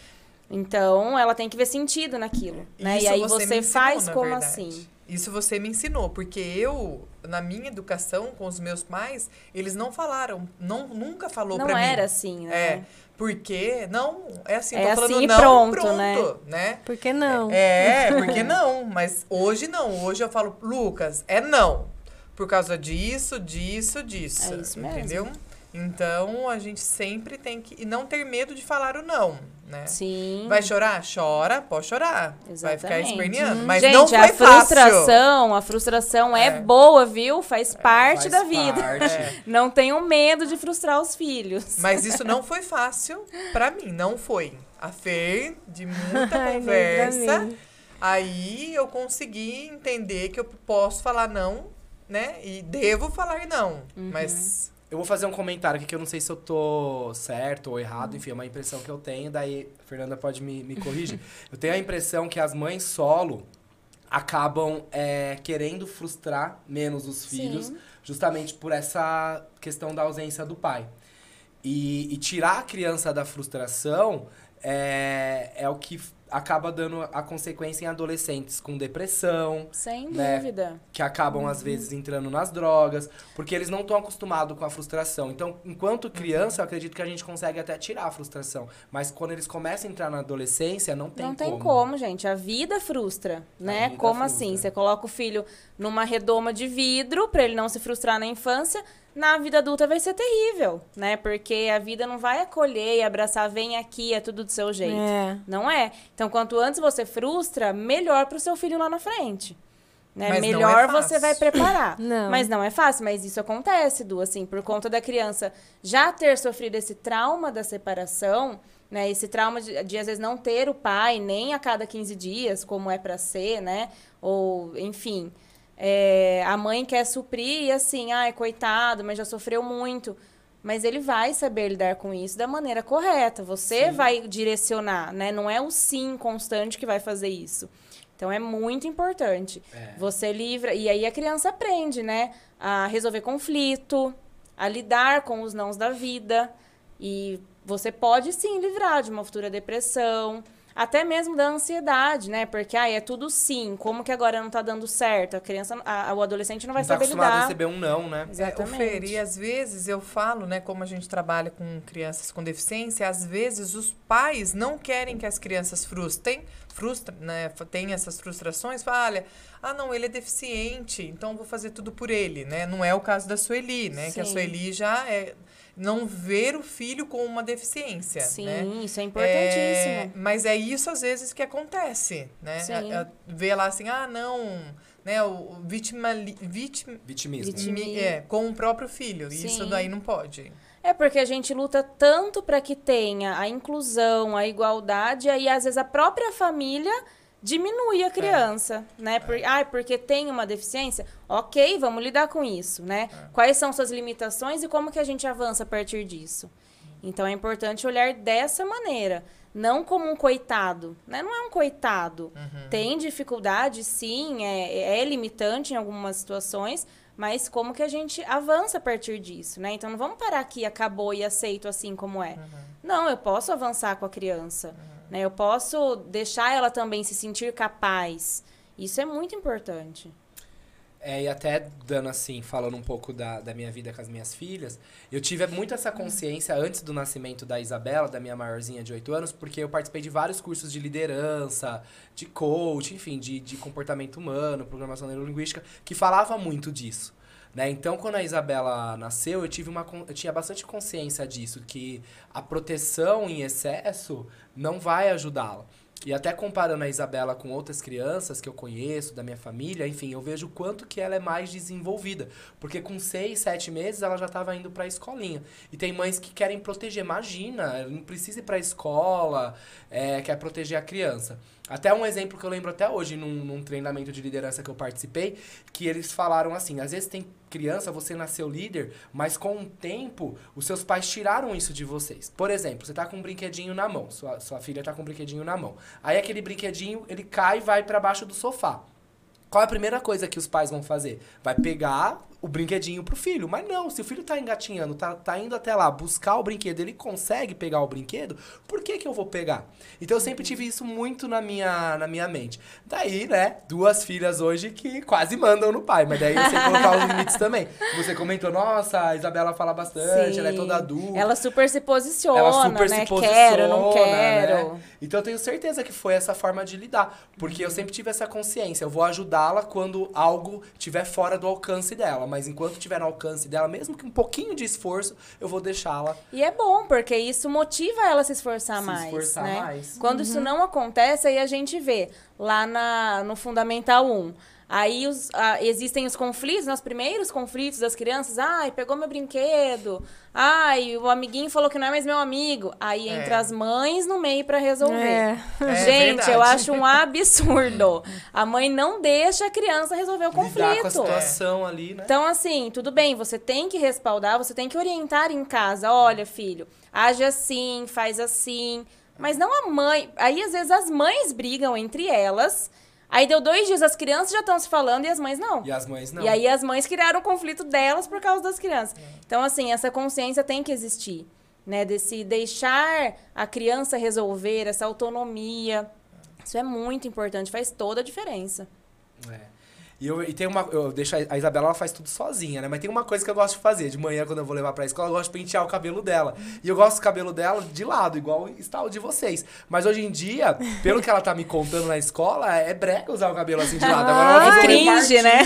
Então, ela tem que ver sentido naquilo, né? Isso e aí me você ensinou, faz como verdade. assim? Isso você me ensinou, porque eu, na minha educação com os meus pais, eles não falaram, não, nunca falou Não pra mim. era assim, né? É, porque, não, é assim, É tô falando assim não, pronto, pronto, né? né? Por que não? É, porque não, mas hoje não, hoje eu falo, Lucas, é não, por causa disso, disso, disso, É isso mesmo. entendeu? Então, a gente sempre tem que, e não ter medo de falar o não, né? Sim. Vai chorar? Chora, pode chorar. Vai ficar Exatamente. esperneando. Mas Gente, não foi a fácil. frustração, a frustração é, É. boa, viu? Faz parte Faz da vida. parte. Não tenham medo de frustrar os filhos. Mas isso não foi fácil pra mim, não foi. A Fer, de muita conversa, aí eu consegui entender que eu posso falar não, né? E devo falar não. Uhum. Mas Eu vou fazer um comentário aqui que eu não sei se eu tô certo ou errado, enfim, é uma impressão que eu tenho, daí a Fernanda pode me, me corrigir. eu tenho a impressão que as mães solo acabam é, querendo frustrar menos os filhos, Sim. justamente por essa questão da ausência do pai. E, e tirar a criança da frustração é, é o que acaba dando a consequência em adolescentes com depressão, Sem né? dúvida. que acabam às vezes entrando nas drogas, porque eles não estão acostumados com a frustração. Então, enquanto criança, eu acredito que a gente consegue até tirar a frustração, mas quando eles começam a entrar na adolescência, não tem não como. tem como, gente. A vida frustra, né? vida como frustra. assim? Você coloca o filho numa redoma de vidro pra ele não se frustrar na infância. Na vida adulta vai ser terrível, né? Porque a vida não vai acolher e abraçar, vem aqui, é tudo do seu jeito. É. Não é? Então, quanto antes você frustra, melhor pro seu filho lá na frente. Né? Mas é melhor fácil. você vai preparar. Não. Mas não é fácil, mas isso acontece, Du, assim, por conta da criança já ter sofrido esse trauma da separação, né? Esse trauma de, de às vezes não ter o pai nem a cada 15 dias, como é pra ser, né? Ou, enfim, é, a mãe quer suprir e assim, ai, coitado, mas já sofreu muito. Mas ele vai saber lidar com isso da maneira correta. Você vai direcionar, né? Não é o sim constante que vai fazer isso. Então é muito importante. É. Você livra. E aí a criança aprende, né? A resolver conflito, a lidar com os nãos da vida. E você pode sim livrar de uma futura depressão, até mesmo da ansiedade, né? Porque ai, é tudo sim. Como que agora não tá dando certo? A criança, a- o adolescente não vai Não tá saber acostumado a receber um não, né? É, Exatamente. Fer, e às vezes eu falo, né, como a gente trabalha com crianças com deficiência, às vezes os pais não querem que as crianças frustrem, frustra, né, tem essas frustrações, fala, olha, ah, não, ele é deficiente, então eu vou fazer tudo por ele, né? Não é o caso da Sueli, né? Que a Sim. Sueli já é não ver o filho com uma deficiência, Sim, né? isso é É, importantíssimo. mas é isso às vezes que acontece, né? Sim. A- a- Vê lá assim, ah, não, né, o o vítima, vítima, Vitimismo. Viti- Vitimi- Mi- É, com o próprio filho. Isso Sim. daí não pode. É porque a gente luta tanto para que tenha a inclusão, a igualdade, aí às vezes a própria família diminui a criança, né? Por, ah, porque tem uma deficiência? Ok, vamos lidar com isso, né? Quais são suas limitações e como que a gente avança a partir disso? Então é importante olhar dessa maneira, não como um coitado, né? Não é um coitado. Tem dificuldade, sim, é, é limitante em algumas situações, mas como que a gente avança a partir disso, né? Então não vamos parar aqui, acabou e aceito assim como é. Não, eu posso avançar com a criança, né? Eu posso deixar ela também se sentir capaz. Isso é muito importante. É, e até dando assim, falando um pouco da, da minha vida com as minhas filhas, eu tive muito essa consciência antes do nascimento da Isabela, da minha maiorzinha de 8 anos, porque eu participei de vários cursos de liderança, de coach, enfim, de, de comportamento humano, programação neurolinguística, que falava muito disso. Né? Então, quando a Isabela nasceu, eu tive uma eu tinha bastante consciência disso, que a proteção em excesso não vai ajudá-la. E até comparando a Isabela com outras crianças que eu conheço, da minha família, enfim, eu vejo o quanto que ela é mais desenvolvida. Porque com seis, sete meses ela já estava indo para a escolinha. E tem mães que querem proteger. Imagina, ela não precisa ir para a escola, é, quer proteger a criança. Até um exemplo que eu lembro até hoje, num, num treinamento de liderança que eu participei, que eles falaram assim, às vezes tem criança, você nasceu líder, mas com o tempo, os seus pais tiraram isso de vocês. Por exemplo, você tá com um brinquedinho na mão, sua, sua filha tá com um brinquedinho na mão. Aí aquele brinquedinho, ele cai e vai para baixo do sofá. Qual é a primeira coisa que os pais vão fazer? Vai pegar o brinquedinho pro filho. Mas não, se o filho tá engatinhando, tá, tá indo até lá buscar o brinquedo, ele consegue pegar o brinquedo, por que que eu vou pegar? Então eu sempre tive isso muito na minha, na minha mente. Daí, né, duas filhas hoje que quase mandam no pai, mas daí sei colocar os limites também. Você comentou, nossa, a Isabela fala bastante, ela é toda adulta. Ela super se posiciona, Ela super né? se posiciona, quero, não quero. né? Então eu tenho certeza que foi essa forma de lidar. Porque eu sempre tive essa consciência. Eu vou ajudá-la quando algo estiver fora do alcance dela. Mas enquanto estiver no alcance dela, mesmo que um pouquinho de esforço, eu vou deixá-la. E é bom, porque isso motiva ela a se esforçar Se mais. esforçar né? mais. Quando isso não acontece, aí a gente vê lá na, no Fundamental 1. Aí os, ah, existem os conflitos, nos primeiros conflitos das crianças. Ai, pegou meu brinquedo. Ai, o amiguinho falou que não é mais meu amigo. Aí É. entra as mães no meio pra resolver. É. É Gente, eu acho um absurdo. A mãe não deixa a criança resolver o conflito. Lidar com a situação ali, né? Então, assim, tudo bem, você tem que respaldar, você tem que orientar em casa. Olha, filho, age assim, faz assim. Mas não a mãe. Aí, às vezes, as mães brigam entre elas. Aí deu dois dias, as crianças já estão se falando e as mães não. E as mães não. E aí as mães criaram o conflito delas por causa das crianças. Então, assim, essa consciência tem que existir, né? Desse deixar a criança resolver, essa autonomia. Isso é muito importante, faz toda a diferença. É. E, eu, e tem uma. Eu deixo a, a Isabela, ela faz tudo sozinha, né? Mas tem uma coisa que eu gosto de fazer. De manhã, quando eu vou levar pra escola, eu gosto de pentear o cabelo dela. E eu gosto do cabelo dela de lado, igual está o de vocês. Mas hoje em dia, pelo que ela tá me contando na escola, é brega usar o cabelo assim de lado. Agora ela É cringe, né?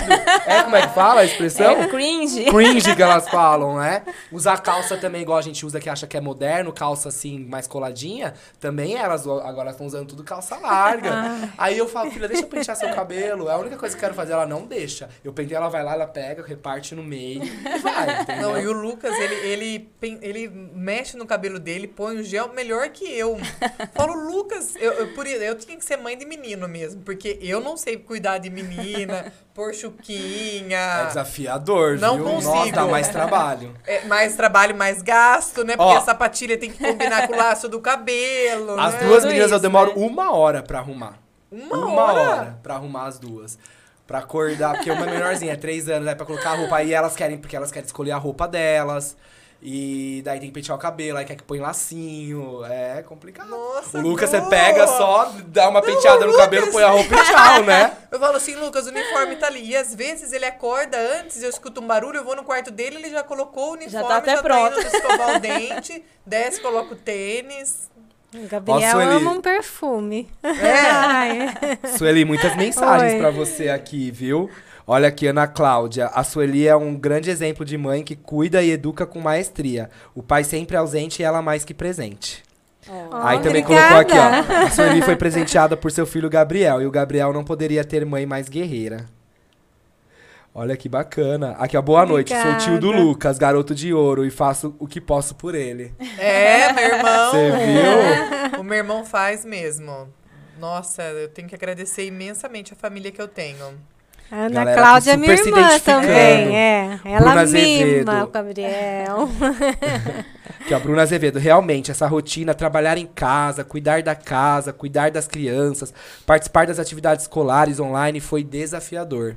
É, como é que fala a expressão? É cringe. cringe que elas falam, né? Usar calça também, igual a gente usa que acha que é moderno, calça assim, mais coladinha. Também elas agora estão usando tudo calça larga. Aí eu falo, filha, deixa eu pentear seu cabelo. É a única coisa que eu quero fazer. Ela não deixa. Eu pentei, ela vai lá, ela pega, reparte no meio e vai. Entendeu? Não, e o Lucas, ele, ele, ele mexe no cabelo dele, põe o gel melhor que eu. Falo, Lucas, eu, eu, por, eu tinha que ser mãe de menino mesmo, porque eu não sei cuidar de menina, pôr É chuquinha. desafiador, Não viu? Nossa, consigo. dá mais trabalho. É, mais trabalho, mais gasto, né? Porque Ó. a sapatilha tem que combinar com o laço do cabelo. As né? duas Tudo meninas eu isso, demoro né? uma hora pra arrumar. Uma, Uma hora. hora pra arrumar as duas. Pra acordar, porque uma é menorzinha, é três anos, aí pra colocar a roupa. Aí elas querem, porque elas querem escolher a roupa delas. E daí tem que pentear o cabelo, aí quer que põe lacinho. É complicado. Nossa, o Lucas, você boa. pega só, dá uma penteada no cabelo, põe a roupa e tchau, né? Eu falo assim, Lucas, o uniforme tá ali. E às vezes ele acorda antes, eu escuto um barulho, eu vou no quarto dele, ele já colocou o uniforme, tá até pronto. indo escovar o dente, desce, coloca o tênis. O Gabriel Sueli. ama um perfume. É. Sueli, muitas mensagens pra você aqui, viu? Olha aqui, Ana Cláudia. A Sueli é um grande exemplo de mãe que cuida e educa com maestria. O pai sempre ausente e ela mais que presente. Aí também colocou aqui, ó. A Sueli foi presenteada por seu filho Gabriel. E o Gabriel não poderia ter mãe mais guerreira. Olha que bacana. Aqui, ó, boa noite. Sou o tio do. Lucas, garoto de ouro, e faço o que posso por ele. É, meu irmão. Você viu? O meu irmão faz mesmo. Nossa, eu tenho que agradecer imensamente a família que eu tenho. A Ana Galera Cláudia é aqui minha super se irmã também, é. Bruna Ela Azevedo. mima o Gabriel. Aqui, ó, Bruna Azevedo. Realmente, essa rotina, trabalhar em casa, cuidar da casa, cuidar das crianças, participar das atividades escolares online foi desafiador.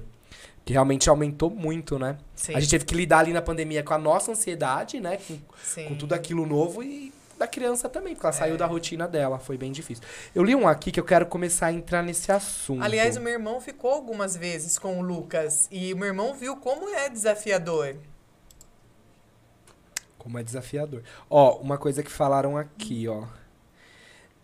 Que realmente aumentou muito, né? Sim. A gente teve que lidar ali na pandemia com a nossa ansiedade, né? Com, com tudo aquilo novo e da criança também, porque ela É. saiu da rotina dela. Foi bem difícil. Eu li um aqui que eu quero começar a entrar nesse assunto. Aliás, o meu irmão ficou algumas vezes com o Lucas e o meu irmão viu como é desafiador. Como é desafiador. Ó, uma coisa que falaram aqui, ó.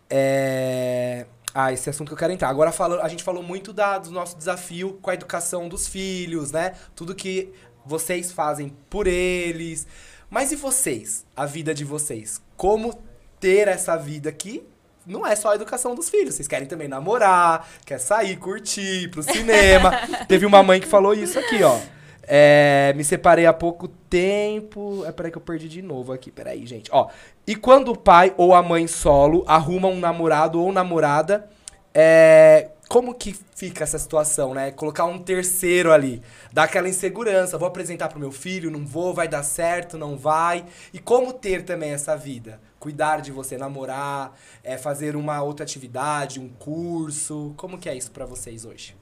É. Ah, esse assunto que eu quero entrar. Agora falou, a gente falou muito da, do nosso desafio com a educação dos filhos, né? Tudo que vocês fazem por eles. Mas e vocês? A vida de vocês? Como ter essa vida aqui? Não é só a educação dos filhos. Vocês querem também namorar, quer sair, curtir, ir pro cinema. Teve uma mãe que falou isso aqui, ó. É, me separei há pouco tempo. É, peraí que eu perdi de novo aqui. Peraí, gente. Ó, e quando o pai ou a mãe solo arruma um namorado ou namorada, é, como que fica essa situação, né? Colocar um terceiro ali, dá aquela insegurança. Vou apresentar pro meu filho, não vou, vai dar certo, não vai. E como ter também essa vida? Cuidar de você, namorar, é, fazer uma outra atividade, um curso. Como que é isso pra vocês hoje?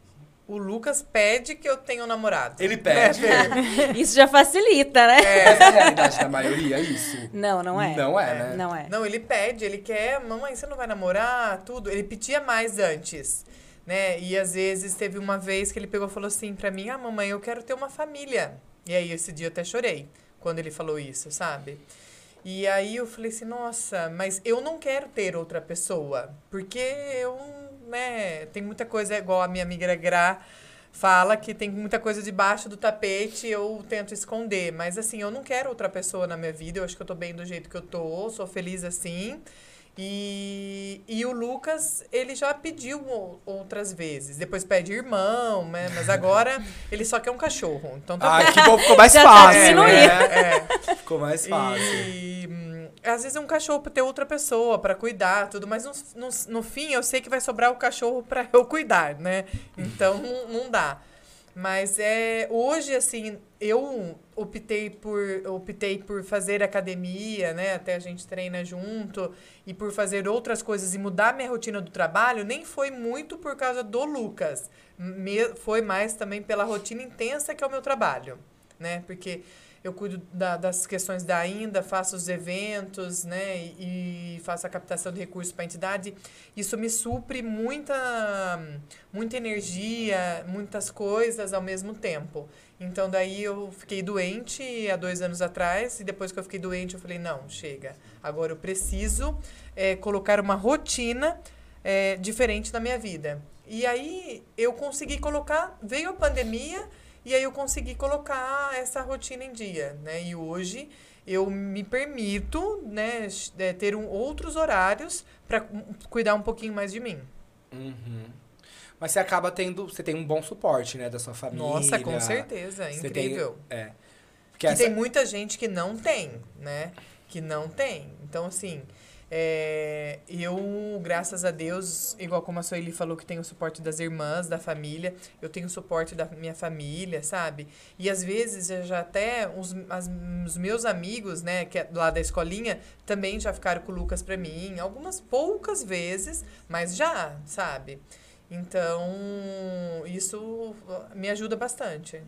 O Lucas pede que eu tenha um namorado. Ele pede. Isso já facilita, né? Essa é a realidade da maioria, isso? Não, não é. Não é, né? Não é. Não, ele pede, ele quer, mamãe, você não vai namorar, tudo. Ele pedia mais antes, né? E às vezes teve uma vez que ele pegou e falou assim pra mim: "Ah, mamãe, eu quero ter uma família". E aí esse dia eu até chorei quando ele falou isso, sabe? E aí eu falei assim: "Nossa, mas eu não quero ter outra pessoa, porque eu, né, tem muita coisa igual a minha amiga Gra fala que tem muita coisa debaixo do tapete, eu tento esconder. Mas assim, eu não quero outra pessoa na minha vida, eu acho que eu tô bem do jeito que eu tô, sou feliz assim. E, e o Lucas, ele já pediu outras vezes. Depois pede irmão, né? Mas agora ele só quer um cachorro. Então tá Ai, que bom, ficou mais Já tá fácil, diminuindo. né? é. Ficou mais fácil. E hum, às vezes é um cachorro pra ter outra pessoa, pra cuidar, tudo, mas no, no, no fim eu sei que vai sobrar o cachorro pra eu cuidar, né? Então não, não dá. Mas é hoje assim, eu optei por optei por fazer academia, né? Até a gente treina junto e por fazer outras coisas e mudar minha rotina do trabalho, nem foi muito por causa do Lucas. Me- foi mais também pela rotina intensa que é o meu trabalho, né? Porque eu cuido da- das questões da ainda, faço os eventos, né? E, faço a captação de recursos para a entidade. Isso me supre muita, muita energia, muitas coisas ao mesmo tempo. Então, daí eu fiquei doente há dois anos atrás, e depois que eu fiquei doente, eu falei: não, chega. Agora eu preciso eh, colocar uma rotina eh, diferente na minha vida. E aí eu consegui colocar, veio a pandemia, e aí eu consegui colocar essa rotina em dia, né? E hoje eu me permito, né, eh, ter um, outros horários para cuidar um pouquinho mais de mim. Uhum. Mas você acaba tendo. Você tem um bom suporte, né, da sua família. Nossa, com certeza, tem- incrível. É. Porque Que essa- tem muita gente que não tem, né? Que não tem. Então, assim, é, eu, graças a Deus, igual como a Sueli falou, que tem o suporte das irmãs, da família, eu tenho o suporte da minha família, sabe? E às vezes eu já até os, as- os meus amigos, né, que é lá da escolinha, também já ficaram com o Lucas pra mim, algumas poucas vezes, mas já, sabe? Então, isso me ajuda bastante.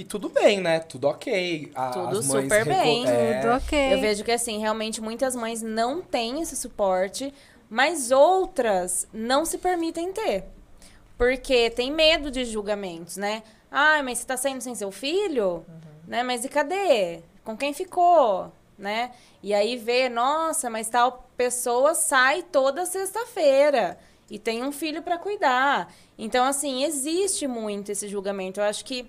E tudo bem, né? Tudo ok. A- Tudo as mães super bem. É, Tudo ok. Eu vejo que, assim, realmente muitas mães não têm esse suporte, mas outras não se permitem ter. Porque tem medo de julgamentos, né? Ai, mas você tá saindo sem seu filho? Né? Mas e cadê? Com quem ficou? Né? E aí vê, nossa, mas tal pessoa sai toda sexta-feira e tem um filho para cuidar. Então, assim, existe muito esse julgamento. Eu acho que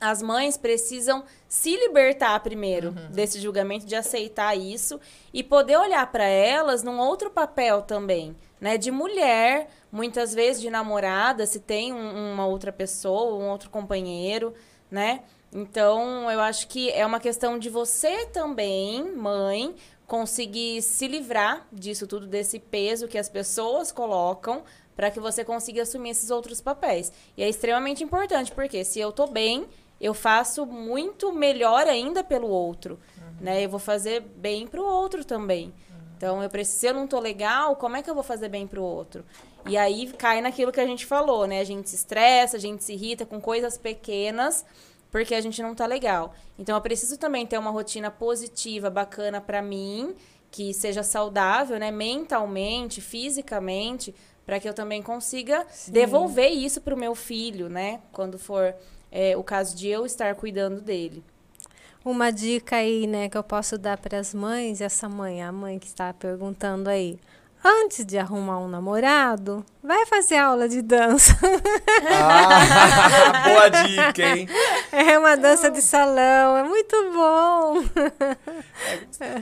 as mães precisam se libertar primeiro desse julgamento, de aceitar isso e poder olhar para elas num outro papel também, né? De mulher, muitas vezes de namorada, se tem um- uma outra pessoa, um outro companheiro, né? Então, eu acho que é uma questão de você também, mãe, conseguir se livrar disso tudo, desse peso que as pessoas colocam, para que você consiga assumir esses outros papéis. E é extremamente importante, porque se eu tô bem, eu faço muito melhor ainda pelo outro, né? Eu vou fazer bem pro outro também. Então, eu preciso, se eu não tô legal, como é que eu vou fazer bem pro outro? E aí cai naquilo que a gente falou, né? A gente se estressa, a gente se irrita com coisas pequenas, porque a gente não tá legal. Então, eu preciso também ter uma rotina positiva, bacana pra mim, que seja saudável, né? Mentalmente, fisicamente, para que eu também consiga devolver isso pro meu filho, né? Quando for é, o caso de eu estar cuidando dele. Uma dica aí, né, que eu posso dar para as mães, essa mãe, a mãe que está perguntando aí. Antes de arrumar um namorado, vai fazer aula de dança. Ah, boa dica, hein? É uma dança de salão, é muito bom.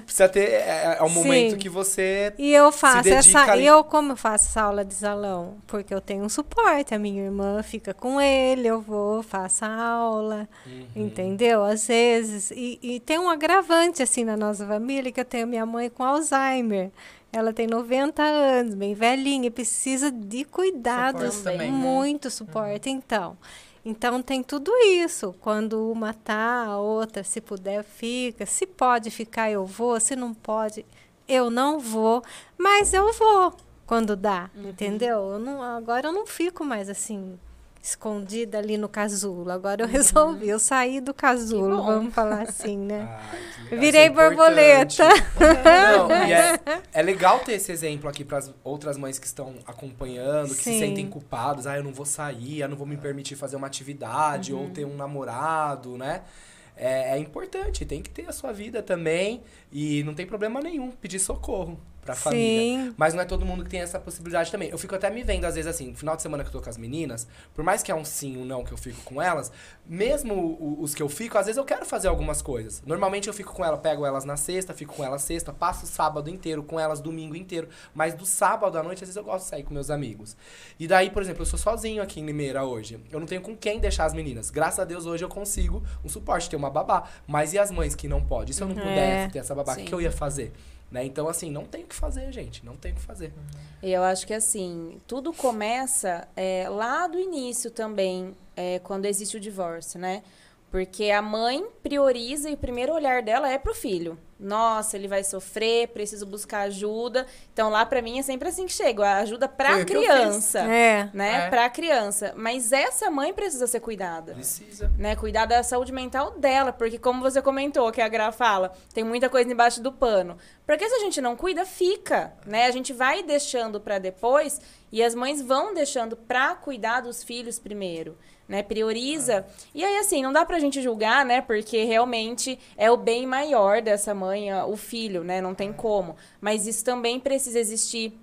Precisa ter. É, é um momento Sim. que você. E eu faço essa. ali. E eu, como eu faço essa aula de salão? Porque eu tenho um suporte. A minha irmã fica com ele, eu vou, faço a aula. Uhum. Entendeu? Às vezes. E, e tem um agravante, assim, na nossa família, que eu tenho minha mãe com Alzheimer. Ela tem 90 anos, bem velhinha, e precisa de cuidados, Suporte também, né? muito suporte. Então, então tem tudo isso. Quando uma tá, a outra, se puder, fica. Se pode ficar, eu vou. Se não pode, eu não vou. Mas eu vou quando dá, entendeu? Eu não, agora eu não fico mais assim escondida ali no casulo. Agora eu resolvi, eu saí do casulo, vamos falar assim, né? Legal, Virei é borboleta. Não, e é, é legal ter esse exemplo aqui para as outras mães que estão acompanhando, que se Sim. sentem culpadas. Ah, eu não vou sair, eu não vou me permitir fazer uma atividade Uhum. ou ter um namorado, né? É, é importante, tem que ter a sua vida também. E não tem problema nenhum pedir socorro pra família. Sim. Mas não é todo mundo que tem essa possibilidade também. Eu fico até me vendo, às vezes, assim, no final de semana que eu tô com as meninas, por mais que é um sim ou não que eu fico com elas, mesmo os que eu fico, às vezes eu quero fazer algumas coisas. Normalmente eu fico com ela, pego elas na sexta, fico com elas sexta, passo o sábado inteiro com elas, domingo inteiro. Mas do sábado à noite, às vezes eu gosto de sair com meus amigos. E daí, por exemplo, eu sou sozinho aqui em Limeira hoje. Eu não tenho com quem deixar as meninas. Graças a Deus, hoje eu consigo um suporte, ter uma babá. Mas e as mães que não podem? E se eu não pudesse ter essa babá, o que eu ia fazer? Né? Então, assim, não tem o que fazer, gente. Não tem o que fazer. E eu acho que assim, tudo começa é, lá do início também, é, quando existe o divórcio, né? Porque a mãe prioriza e o primeiro olhar dela é pro filho. Nossa, ele vai sofrer, preciso buscar ajuda. Então lá pra mim é sempre assim que chega, a ajuda o que eu criança, É. né? É. Pra criança. Mas essa mãe precisa ser cuidada Precisa. né, cuidar da saúde mental dela, porque como você comentou, que a Gra fala, tem muita coisa embaixo do pano. Porque se a gente não cuida, fica, né? A gente vai deixando pra depois e as mães vão deixando pra cuidar dos filhos primeiro, né? Prioriza. E aí assim, não dá pra gente julgar, né? Porque realmente é o bem maior dessa mãe, o filho, né? Não tem como. Mas isso também precisa existir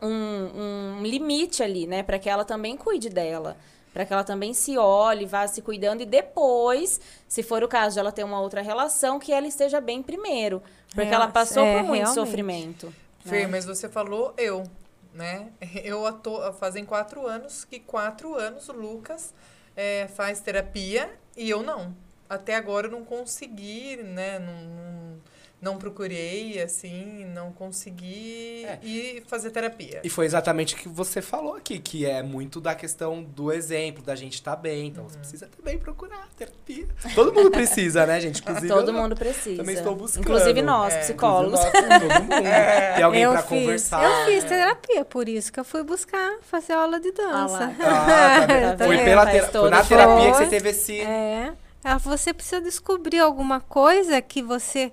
um, um limite ali, né? Para que ela também cuide dela. Para que ela também se olhe, vá se cuidando e depois, se for o caso de ela ter uma outra relação, que ela esteja bem primeiro. Porque ela passou é, por muito realmente. sofrimento. Fê, né? mas você falou eu, né? Eu atu... fazem quatro anos que quatro anos o Lucas é, faz terapia e eu não. Até agora eu não consegui, né? Não, não, não procurei, assim, não consegui É. ir fazer terapia. E foi exatamente o que você falou aqui, que é muito da questão do exemplo, da gente estar bem. Então Uhum. você precisa também procurar terapia. Todo mundo precisa, né, gente? Inclusive, Todo eu- mundo precisa. também estou buscando. Inclusive nós, É, psicólogos. Inclusive nós, todo mundo. Tem alguém eu pra fiz, conversar. Eu fiz terapia, por isso que eu fui buscar fazer aula de dança. lá. Ah, tá? Tá foi, pela tera- foi na terapia que Foi. você teve esse. É. Ah, Você precisa descobrir alguma coisa que você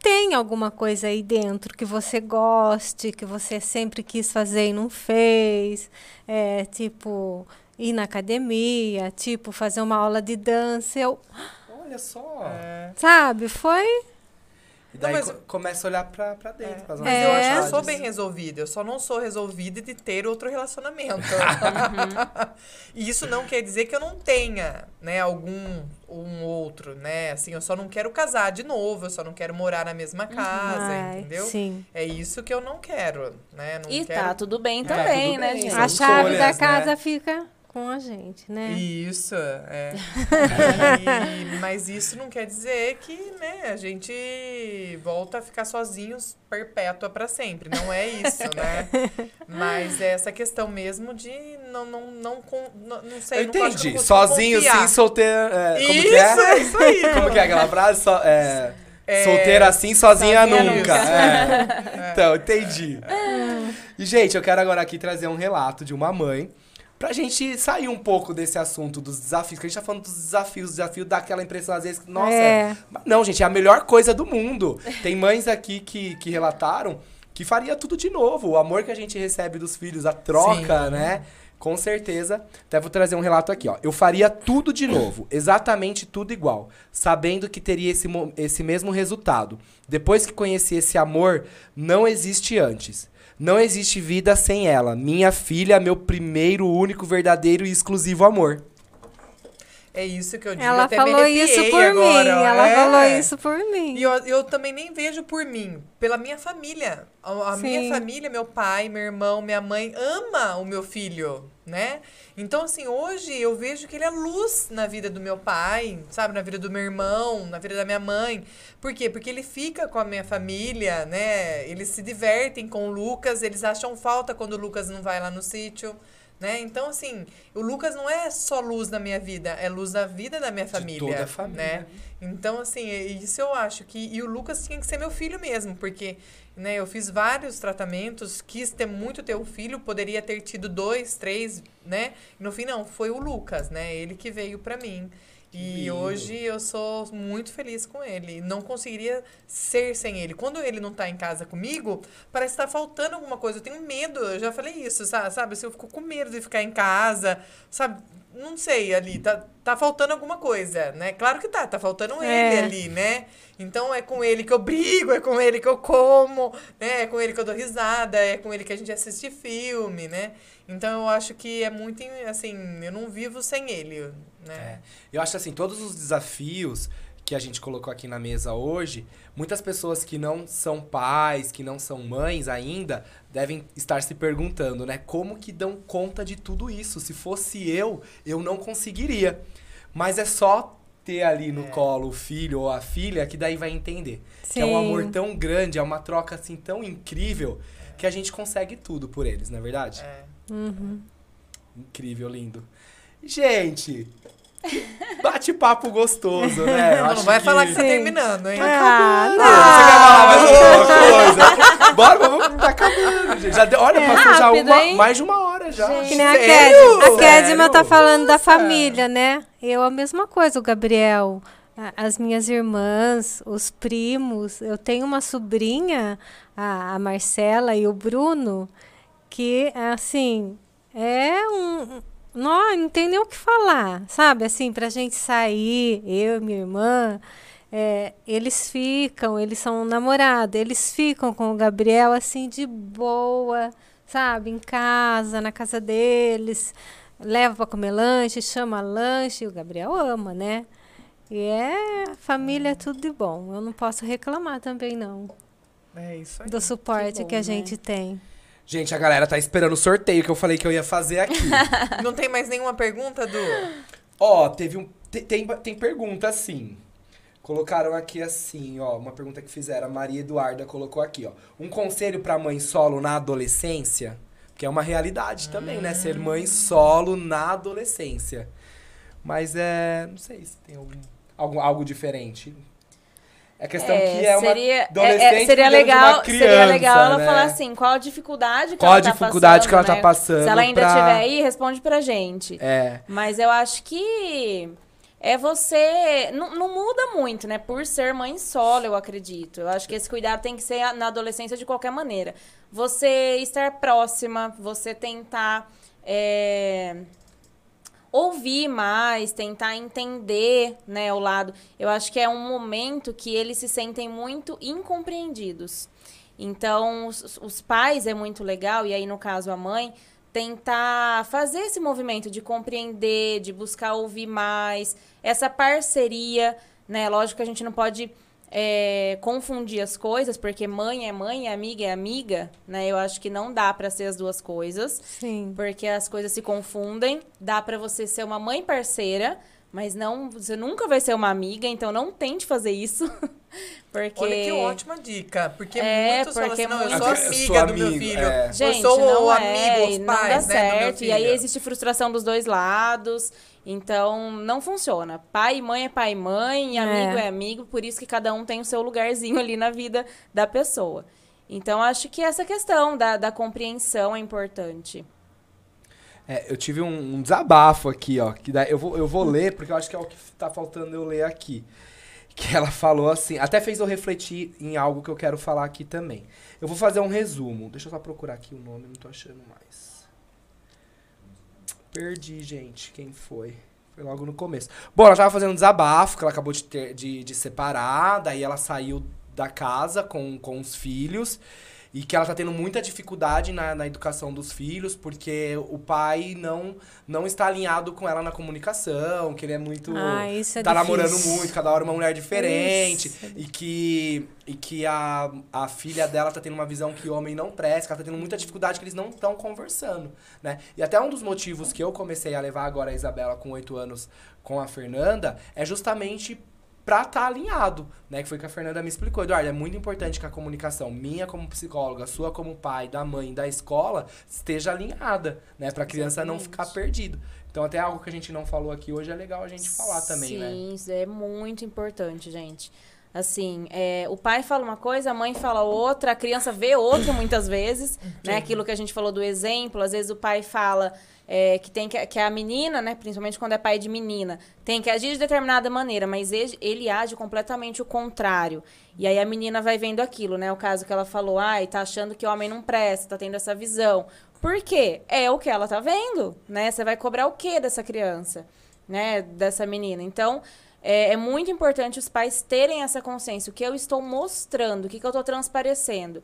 tem alguma coisa aí dentro que você goste, que você sempre quis fazer e não fez. É, tipo, ir na academia, tipo, fazer uma aula de dança. Eu, Olha só. É. sabe, foi. E daí Não, mas- co- começa a olhar pra, pra dentro. pras Mas nossas eu acho que eu sou bem resolvida. Eu só não sou resolvida de ter outro relacionamento. e isso não quer dizer que eu não tenha, né, algum um outro, né? Assim, eu só não quero casar de novo, eu só não quero morar na mesma casa, Ai, entendeu? Sim. É isso que eu não quero, né? Não E quero... tá tudo bem Tá também, tudo né, bem, gente? A chave da escolhas, né? casa fica com a gente, né? Isso, é. E- mas isso não quer dizer que, né, a gente volta a ficar sozinhos perpétua pra sempre. Não é isso, né? Mas é essa questão mesmo de não, não, não, não, não sei. Eu entendi. não Sozinho, confiar. sim, solteiro. É, como Isso, que é? é isso aí. Como que é aquela frase? So- é, É, solteira assim, sozinha, sozinha nunca. nunca. É. Então, entendi. E, gente, eu quero agora aqui trazer um relato de uma mãe pra gente sair um pouco desse assunto dos desafios, que a gente tá falando dos desafios, desafio dá aquela impressão às vezes que, nossa, É. não, gente, é a melhor coisa do mundo. Tem mães aqui que, que relataram que faria tudo de novo. O amor que a gente recebe dos filhos, a troca, Sim. né? Com certeza. Até vou trazer um relato aqui, ó. Eu faria tudo de novo, exatamente tudo igual, sabendo que teria esse, esse mesmo resultado. Depois que conheci esse amor, não existe antes. Não existe vida sem ela. Minha filha, meu primeiro, único, verdadeiro e exclusivo amor. É isso que eu digo. Ela até falou isso por agora, mim. ó. Ela É. falou isso por mim. E eu, eu também nem vejo por mim, pela minha família. A, a minha família, meu pai, meu irmão, minha mãe ama o meu filho, né? Então, assim, hoje eu vejo que ele é luz na vida do meu pai, sabe? Na vida do meu irmão, na vida da minha mãe. Por quê? Porque ele fica com a minha família, né? Eles se divertem com o Lucas, eles acham falta quando o Lucas não vai lá no sítio. Né? Então, assim, o Lucas não é só luz na minha vida, é luz na vida da minha família. toda a família. Né? Então, assim, isso eu acho que. E o Lucas tinha que ser meu filho mesmo, porque né, eu fiz vários tratamentos, quis ter muito ter um filho, poderia ter tido dois, três, né? No fim, não, foi o Lucas, né? Ele que veio pra mim. E lindo. hoje eu sou muito feliz com ele. Não conseguiria ser sem ele. Quando ele não tá em casa comigo, parece que tá faltando alguma coisa. Eu tenho medo, eu já falei isso, sa- sabe? Assim, eu fico com medo de ficar em casa, sabe? Não sei, ali, tá, tá faltando alguma coisa, né? Claro que tá, tá faltando É. ele ali, né? Então é com ele que eu brigo, é com ele que eu como, né? É com ele que eu dou risada, é com ele que a gente assiste filme, né? Então eu acho que é muito, assim, eu não vivo sem ele, né? É. Eu acho assim, todos os desafios que a gente colocou aqui na mesa hoje, muitas pessoas que não são pais, que não são mães ainda, devem estar se perguntando, né? Como que dão conta de tudo isso? Se fosse eu, eu não conseguiria. Mas é só ter ali no colo o filho ou a filha que daí vai entender. Que é um Sim. amor tão grande, é uma troca assim tão incrível que a gente consegue tudo por eles, não é verdade? É. Uhum. Incrível, lindo. Gente, bate-papo gostoso, né? Não, vai falar que tá Sim. terminando, hein? Ah, Ah, não. você quer falar mais alguma coisa? Bora, vamos, tá acabando, gente. Já deu- olha, É passou já rápido, uma, hein? mais de uma hora já. Gente. Que nem a Sério? Kedma. A Kedma tá falando da Nossa. família, né? Eu a mesma coisa, o Gabriel. a- As minhas irmãs, os primos. Eu tenho uma sobrinha, a, a Marcela e o Bruno, que, assim, é um. Não, não tem nem o que falar, sabe? Assim, pra gente sair, eu e minha irmã, é, eles ficam, eles são namorados, eles ficam com o Gabriel, assim, de boa, sabe? Em casa, na casa deles, leva pra comer lanche, chama lanche, o Gabriel ama, né? E é, família é tudo de bom. Eu não posso reclamar também, não, É isso aí. do suporte Que que, bom, a né? gente tem. Gente, a galera tá esperando o sorteio que eu falei que eu ia fazer aqui. Não tem mais nenhuma pergunta, Du? ó, teve um. te- Tem, tem pergunta sim. Colocaram aqui assim, ó, uma pergunta que fizeram. A Maria Eduarda colocou aqui, ó. Um conselho pra mãe solo na adolescência? Que é uma realidade também, né? Ser mãe solo na adolescência. Mas é. Não sei se tem algum, algum, algo diferente. É questão que é uma seria, adolescente é, é, seria cuidando de legal, uma seria criança, legal ela né? falar assim, qual a dificuldade que Qual ela a tá dificuldade passando, que ela tá né? passando Se ela ainda pra- tiver aí, responde pra gente. É. Mas eu acho que é você. Não, não muda muito, né? Por ser mãe solo, eu acredito. Eu acho que esse cuidado tem que ser na adolescência de qualquer maneira. Você estar próxima, você tentar. é, ouvir mais, tentar entender, né, o lado. Eu acho que é um momento que eles se sentem muito incompreendidos. Então, os, os pais é muito legal, e aí, no caso, a mãe, tentar fazer esse movimento de compreender, de buscar ouvir mais, essa parceria, né? Lógico que a gente não pode é, confundir as coisas, porque mãe é mãe, amiga é amiga, né? Eu acho que não dá pra ser as duas coisas, Sim. porque as coisas se confundem. Dá pra você ser uma mãe parceira, mas não, você nunca vai ser uma amiga, então não tente fazer isso. porque Olha que ótima dica. Porque É, muitos falam porque assim, não, eu sou amiga do meu amigo, filho. é. Gente, eu sou não o é, amigo, os não pais, dá né, do meu certo. E aí existe frustração dos dois lados. Então, não funciona. Pai e mãe é pai e mãe, e É. amigo é amigo, por isso que cada um tem o seu lugarzinho ali na vida da pessoa. Então, acho que essa questão da, da compreensão é importante. É, eu tive um, um desabafo aqui, ó. Que daí eu, vou, eu vou ler, porque eu acho que é o que tá faltando eu ler aqui. Que ela falou assim, até fez eu refletir em algo que eu quero falar aqui também. Eu vou fazer um resumo. Deixa eu só procurar aqui o nome, não tô achando mais. Perdi, gente, quem foi. Foi logo no começo. Bom, ela tava fazendo um desabafo, que ela acabou de, ter, de, de separar, daí ela saiu da casa com, com os filhos. E que ela tá tendo muita dificuldade na, na educação dos filhos, porque o pai não, não está alinhado com ela na comunicação, que ele é muito. Ah, isso é tá difícil. namorando muito, cada hora uma mulher diferente. Isso. E que, e que a, a filha dela tá tendo uma visão que homem não presta, que ela tá tendo muita dificuldade que eles não estão conversando, né? E até um dos motivos que eu comecei a levar agora a Isabela com oito anos com a Fernanda é justamente pra estar tá alinhado, né? Que foi o que a Fernanda me explicou. Eduardo, é muito importante que a comunicação minha como psicóloga, sua como pai, da mãe, da escola, esteja alinhada, né? Pra criança não ficar perdido. Então até algo que a gente não falou aqui hoje é legal a gente falar também, Sim, né? isso é muito importante, gente. Assim, é, o pai fala uma coisa, a mãe fala outra, a criança vê outra muitas vezes, né? Aquilo que a gente falou do exemplo, às vezes o pai fala é, que tem que, que a menina, né? Principalmente quando é pai de menina, tem que agir de determinada maneira, mas ele, ele age completamente o contrário. E aí a menina vai vendo aquilo, né? O caso que ela falou, ai, tá achando que o homem não presta, tá tendo essa visão. Por quê? É o que ela tá vendo, né? Você vai cobrar o quê dessa criança, né? Dessa menina. Então, é, é muito importante os pais terem essa consciência. O que eu estou mostrando, o que, que eu estou transparecendo.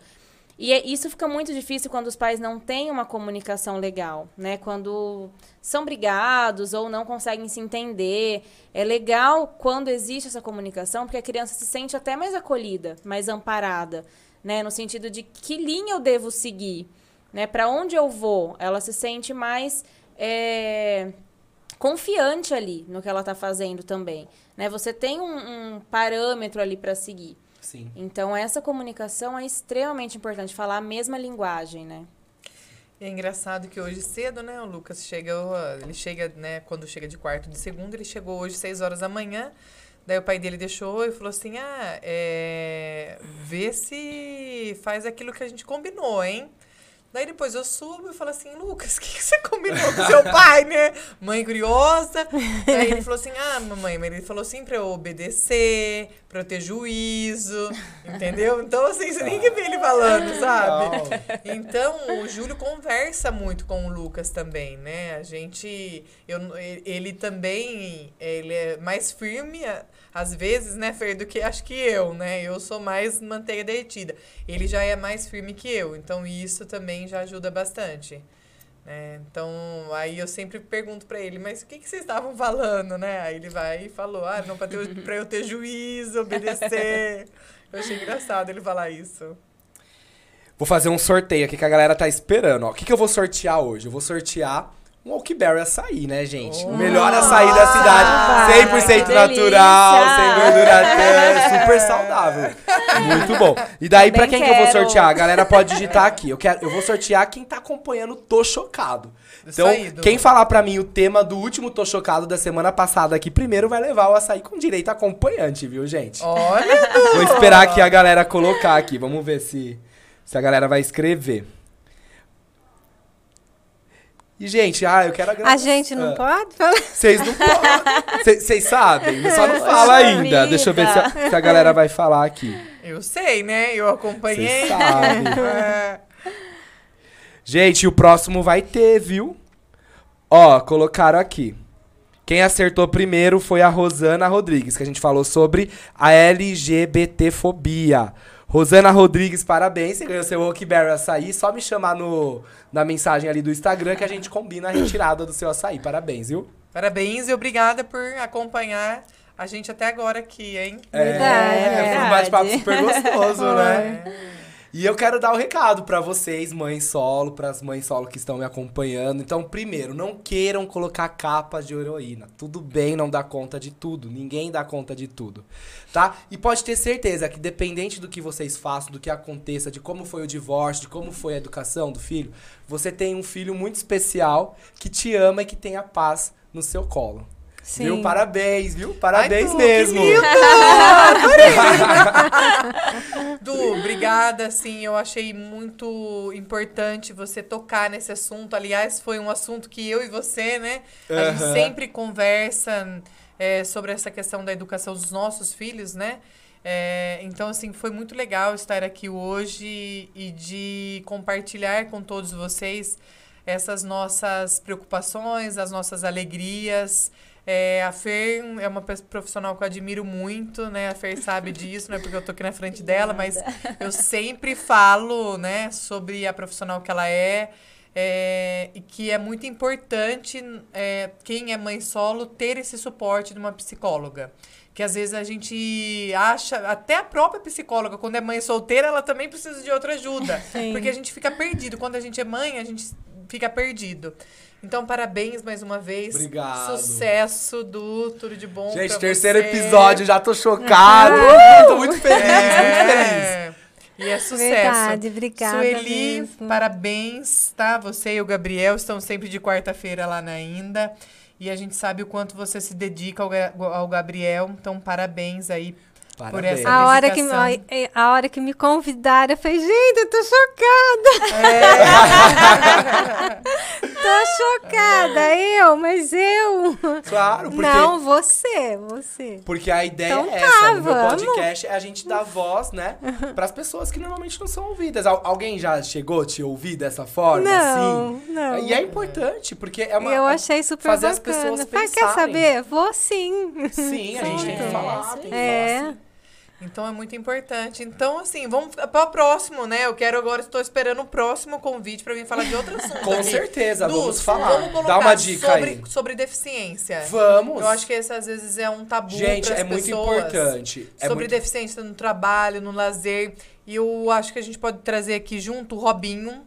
E é- isso fica muito difícil quando os pais não têm uma comunicação legal, né? Quando são brigados ou não conseguem se entender. É legal quando existe essa comunicação, porque a criança se sente até mais acolhida, mais amparada, né? No sentido de que linha eu devo seguir, né? Para onde eu vou? Ela se sente mais é, confiante ali no que ela está fazendo também, né? Você tem um, um parâmetro ali para seguir. Sim. Então, essa comunicação é extremamente importante, falar a mesma linguagem, né? E é engraçado que hoje cedo, né, o Lucas chega, ele chega, né, quando chega de quarto de segunda, ele chegou hoje 6 horas da manhã, daí o pai dele deixou e falou assim, ah, é, vê se faz aquilo que a gente combinou, hein? Daí depois eu subo e falo assim, Lucas, o que, que você combinou com seu pai, né? Mãe curiosa. Daí ele falou assim, ah, mamãe, mas ele falou assim pra eu obedecer, pra eu ter juízo, entendeu? Então, assim, você nem que vê ele falando, sabe? Então, o Júlio conversa muito com o Lucas também, né? A gente. Eu, ele também. Ele é mais firme, às vezes, né, Fer, do que acho que eu, né? Eu sou mais manteiga derretida. Ele já é mais firme que eu. Então, isso também já ajuda bastante. né? Então, aí eu sempre pergunto pra ele, mas o que, que vocês estavam falando, né? Aí ele vai e falou, ah, não, pra, ter, pra eu ter juízo, obedecer. Eu achei engraçado ele falar isso. Vou fazer um sorteio aqui que a galera tá esperando. Ó. O que, que eu vou sortear hoje? Eu vou sortear um Oakberry açaí, né, gente? O melhor açaí da cidade. 100% que natural, sem gordura trans, super saudável. Muito bom. E daí, pra Também quem que eu vou quero. sortear? A galera pode digitar aqui. Eu, quero, eu vou sortear quem tá acompanhando o Tô Chocado. Então, quem falar pra mim o tema do último Tô Chocado da semana passada aqui primeiro vai levar o açaí com direito a acompanhante, viu, gente? Olha! Vou esperar aqui a galera colocar aqui. Vamos ver se, se a galera vai escrever. E, gente, ah, eu quero agradecer. A gente não Ah, pode falar? Vocês não podem. Cê- Vocês sabem? Só não fala ainda. vida. Deixa eu ver se a, se a galera vai falar aqui. Eu sei, né? Eu acompanhei. Vocês sabem. É. Gente, o próximo vai ter, viu? Ó, colocaram aqui. Quem acertou primeiro foi a Rosana Rodrigues, que a gente falou sobre a LGBTfobia. Rosana Rodrigues, parabéns. Você ganhou seu Oakberry açaí. Só me chamar no, na mensagem ali do Instagram que a gente combina a retirada do seu açaí. Parabéns, viu? Parabéns e obrigada por acompanhar a gente até agora aqui, hein? Verdade, É, foi um bate-papo super gostoso, né? E eu quero dar o recado pra vocês, mães solo, pras mães solo que estão me acompanhando. Então, primeiro, não queiram colocar capas de heroína. Tudo bem não dar conta de tudo. Ninguém dá conta de tudo, tá? E pode ter certeza que dependente do que vocês façam, do que aconteça, de como foi o divórcio, de como foi a educação do filho, você tem um filho muito especial que te ama e que tem a paz no seu colo. Sim. Viu? Parabéns, viu? Parabéns Du, que mesmo. lindo! Du, obrigada, assim, eu achei muito importante você tocar nesse assunto. Aliás, foi um assunto que eu e você, né, a gente Aham. sempre conversa é, sobre essa questão da educação dos nossos filhos, né? É, então, assim, foi muito legal estar aqui hoje e de compartilhar com todos vocês essas nossas preocupações, as nossas alegrias. É, a Fer é uma pe- profissional que eu admiro muito, né? A Fer sabe disso, não é porque eu tô aqui na frente dela, mas eu sempre falo, né, sobre a profissional que ela é. é, e que é muito importante é, quem é mãe solo ter esse suporte de uma psicóloga. Que às vezes a gente acha, até a própria psicóloga, quando é mãe solteira, ela também precisa de outra ajuda. Sim. Porque a gente fica perdido. Quando a gente é mãe, a gente fica perdido. Então, parabéns mais uma vez. Obrigado. Sucesso do Tudo de Bom. Gente, pra terceiro você. episódio, já tô chocado. tô muito feliz, muito feliz. É. E é sucesso. Verdade, obrigada Sueli, mesmo. parabéns, tá? Você e o Gabriel estão sempre de quarta-feira lá na Inda. E a gente sabe o quanto você se dedica ao, ao Gabriel. Então, parabéns aí Parabéns. essa A hora, que, a, a hora que me convidaram, eu falei, gente, eu tô chocada. tô chocada, eu, mas eu. Claro, porque, Não, você, você. porque a ideia Então é tá, essa. No meu podcast é a gente dar voz, né, pras pessoas que normalmente não são ouvidas. Al- alguém já chegou a te ouvir dessa forma, Não, assim? não. E é importante, porque é uma... eu achei super fazer as bacana. pessoas Falei, quer pensarem. saber? Vou sim. Sim, a gente tem que É, falar, tem que É. falar assim. Então é muito importante. Então, assim, vamos para o próximo, né? Eu quero agora, estou esperando o próximo convite para vir falar de outro assunto. Com aqui. certeza, vamos falar. Vamos Dá uma dica sobre, aí. sobre deficiência. Vamos. Eu acho que esse às vezes é um tabu Gente, é muito pessoas. importante. É sobre muito- deficiência no trabalho, no lazer. E eu acho que a gente pode trazer aqui junto o Robinho,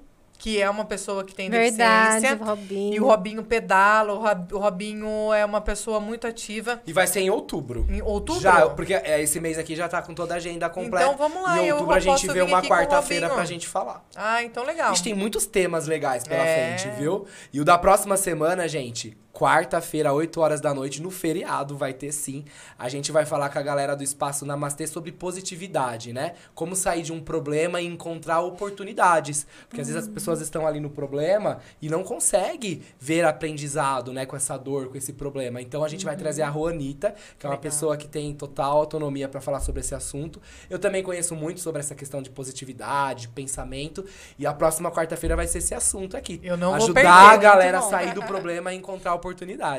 que é uma pessoa que tem Verdade, deficiência. Robinho. E o Robinho pedala, o Rob- o Robinho é uma pessoa muito ativa. E vai ser em outubro. Em outubro? Já, porque é, esse mês aqui já tá com toda a agenda completa. Então vamos lá, Em eu outubro a gente vê uma quarta-feira pra gente falar. Ah, então legal. A gente tem muitos temas legais pela É. frente, viu? E o da próxima semana, gente, quarta-feira, 8 horas da noite, no feriado, vai ter sim. A gente vai falar com a galera do Espaço Namastê sobre positividade, né? Como sair de um problema e encontrar oportunidades. Porque às vezes as pessoas estão ali no problema e não conseguem ver aprendizado, né? Com essa dor, com esse problema. Então a gente vai trazer a Juanita, que é uma Legal. pessoa que tem total autonomia para falar sobre esse assunto. Eu também conheço muito sobre essa questão de positividade, pensamento. E a próxima quarta-feira vai ser esse assunto aqui. Eu não vou Ajudar perder, a galera a sair do problema e encontrar oportunidades.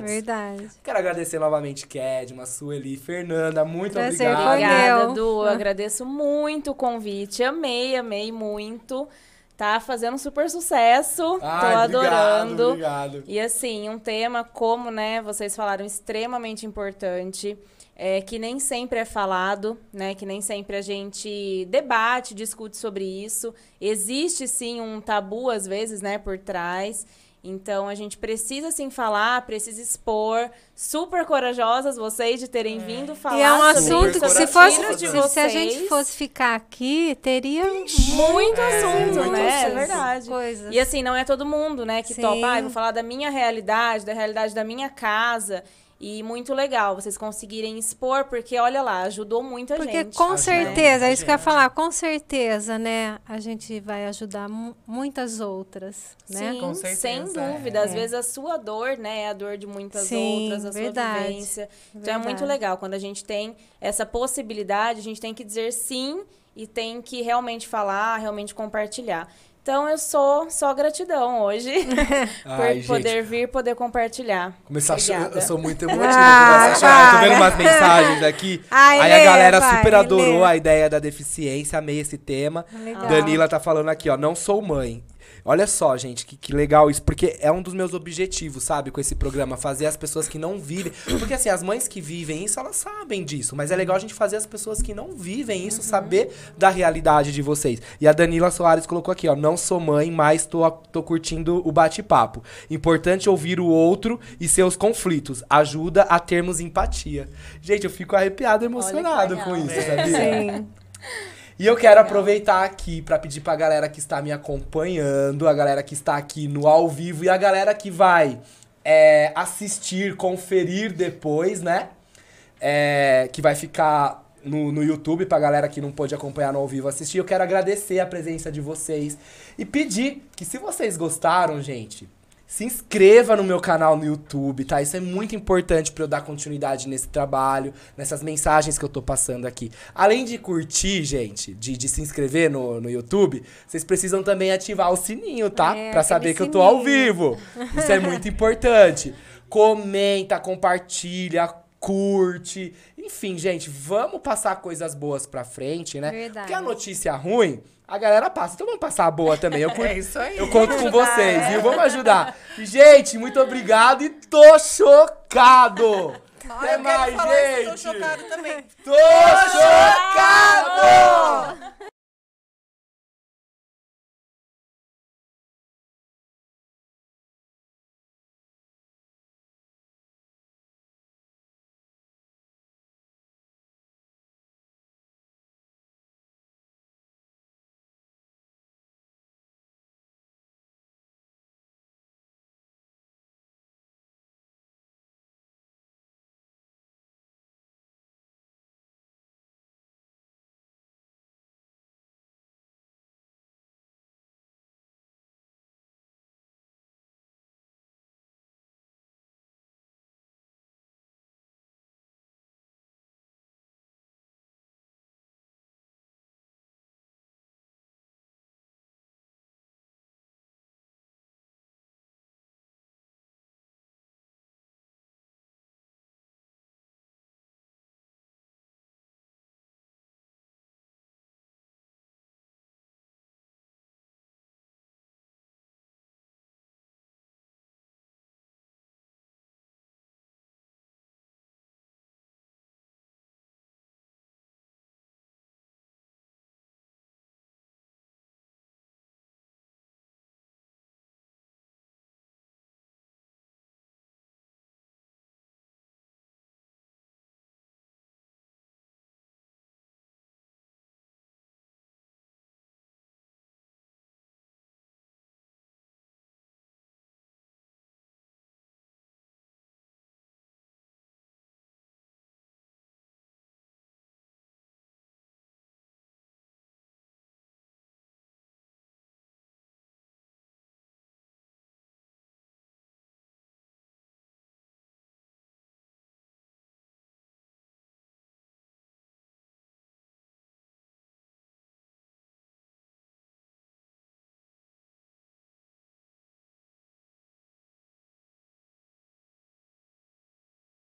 Verdade. Quero agradecer novamente Kedma, Sueli, Fernanda, muito Prazer obrigado. Obrigada. Du. Eu agradeço muito o convite. Amei, amei muito. Tá fazendo super sucesso. Ai, Tô adorando. Obrigado, obrigado. E assim, um tema como, né, vocês falaram, extremamente importante, é, que nem sempre é falado, né, que nem sempre a gente debate, discute sobre isso. Existe sim um tabu às vezes, né, por trás. Então a gente precisa sim falar, precisa expor. Super corajosas vocês de terem vindo falar E é um assunto que se fosse, se, se a gente fosse ficar aqui, teria muito assunto, muito né? É assunto. verdade. Coisas. E assim, não é todo mundo, né, que Sim. topa, ah, eu vou falar da minha realidade, da realidade da minha casa. E muito legal vocês conseguirem expor, porque olha lá, ajudou muita Porque gente. com Ajuda certeza, é isso que eu ia falar, com certeza, né? A gente vai ajudar mu- muitas outras, né? Sim, Com certeza, sem é. dúvida. Às É. vezes a sua dor, né, é a dor de muitas Sim, outras, a verdade, sua vivência. Então é muito verdade. legal. Quando a gente tem essa possibilidade, a gente tem que dizer sim e tem que realmente falar, realmente compartilhar. Então eu sou só gratidão hoje por Ai, gente, poder vir, poder compartilhar. Começar a eu sou muito emotivo. Ah, a chorar. Tô vendo umas mensagens aqui. Ai, Aí a galera vai, super adorou lê. a ideia da deficiência, amei esse tema. Legal. Danila tá falando aqui, ó, não sou mãe. Olha só, gente, que, que legal isso, porque é um dos meus objetivos, sabe, com esse programa, fazer as pessoas que não vivem. Porque assim, as mães que vivem isso, elas sabem disso, mas é legal a gente fazer as pessoas que não vivem isso saber da realidade de vocês. E a Danila Soares colocou aqui, ó, não sou mãe, mas tô, tô curtindo o bate-papo. Importante ouvir o outro e seus conflitos. Ajuda a termos empatia. Gente, eu fico arrepiado, emocionado com isso, sabia? Sim. E eu quero aproveitar aqui pra pedir pra galera que está me acompanhando, a galera que está aqui no ao vivo e a galera que vai é, assistir, conferir depois, né? É, que vai ficar no, no YouTube pra galera que não pôde acompanhar no ao vivo assistir. Eu quero agradecer a presença de vocês e pedir que se vocês gostaram, gente, se inscreva no meu canal no YouTube, tá? Isso é muito importante pra eu dar continuidade nesse trabalho, nessas mensagens que eu tô passando aqui. Além de curtir, gente, de, de se inscrever no, no YouTube, vocês precisam também ativar o sininho, tá? É, pra aquele saber que eu tô ao sininho. vivo. Isso é muito importante. Comenta, compartilha, curte. Enfim, gente, vamos passar coisas boas pra frente, né? Verdade. Porque a notícia ruim, a galera passa. Então vamos passar a boa também. Eu, É isso aí. eu conto com vocês, viu? Vamos ajudar. Gente, muito obrigado e tô chocado! Até mais, gente! Tô chocado também. Tô chocado!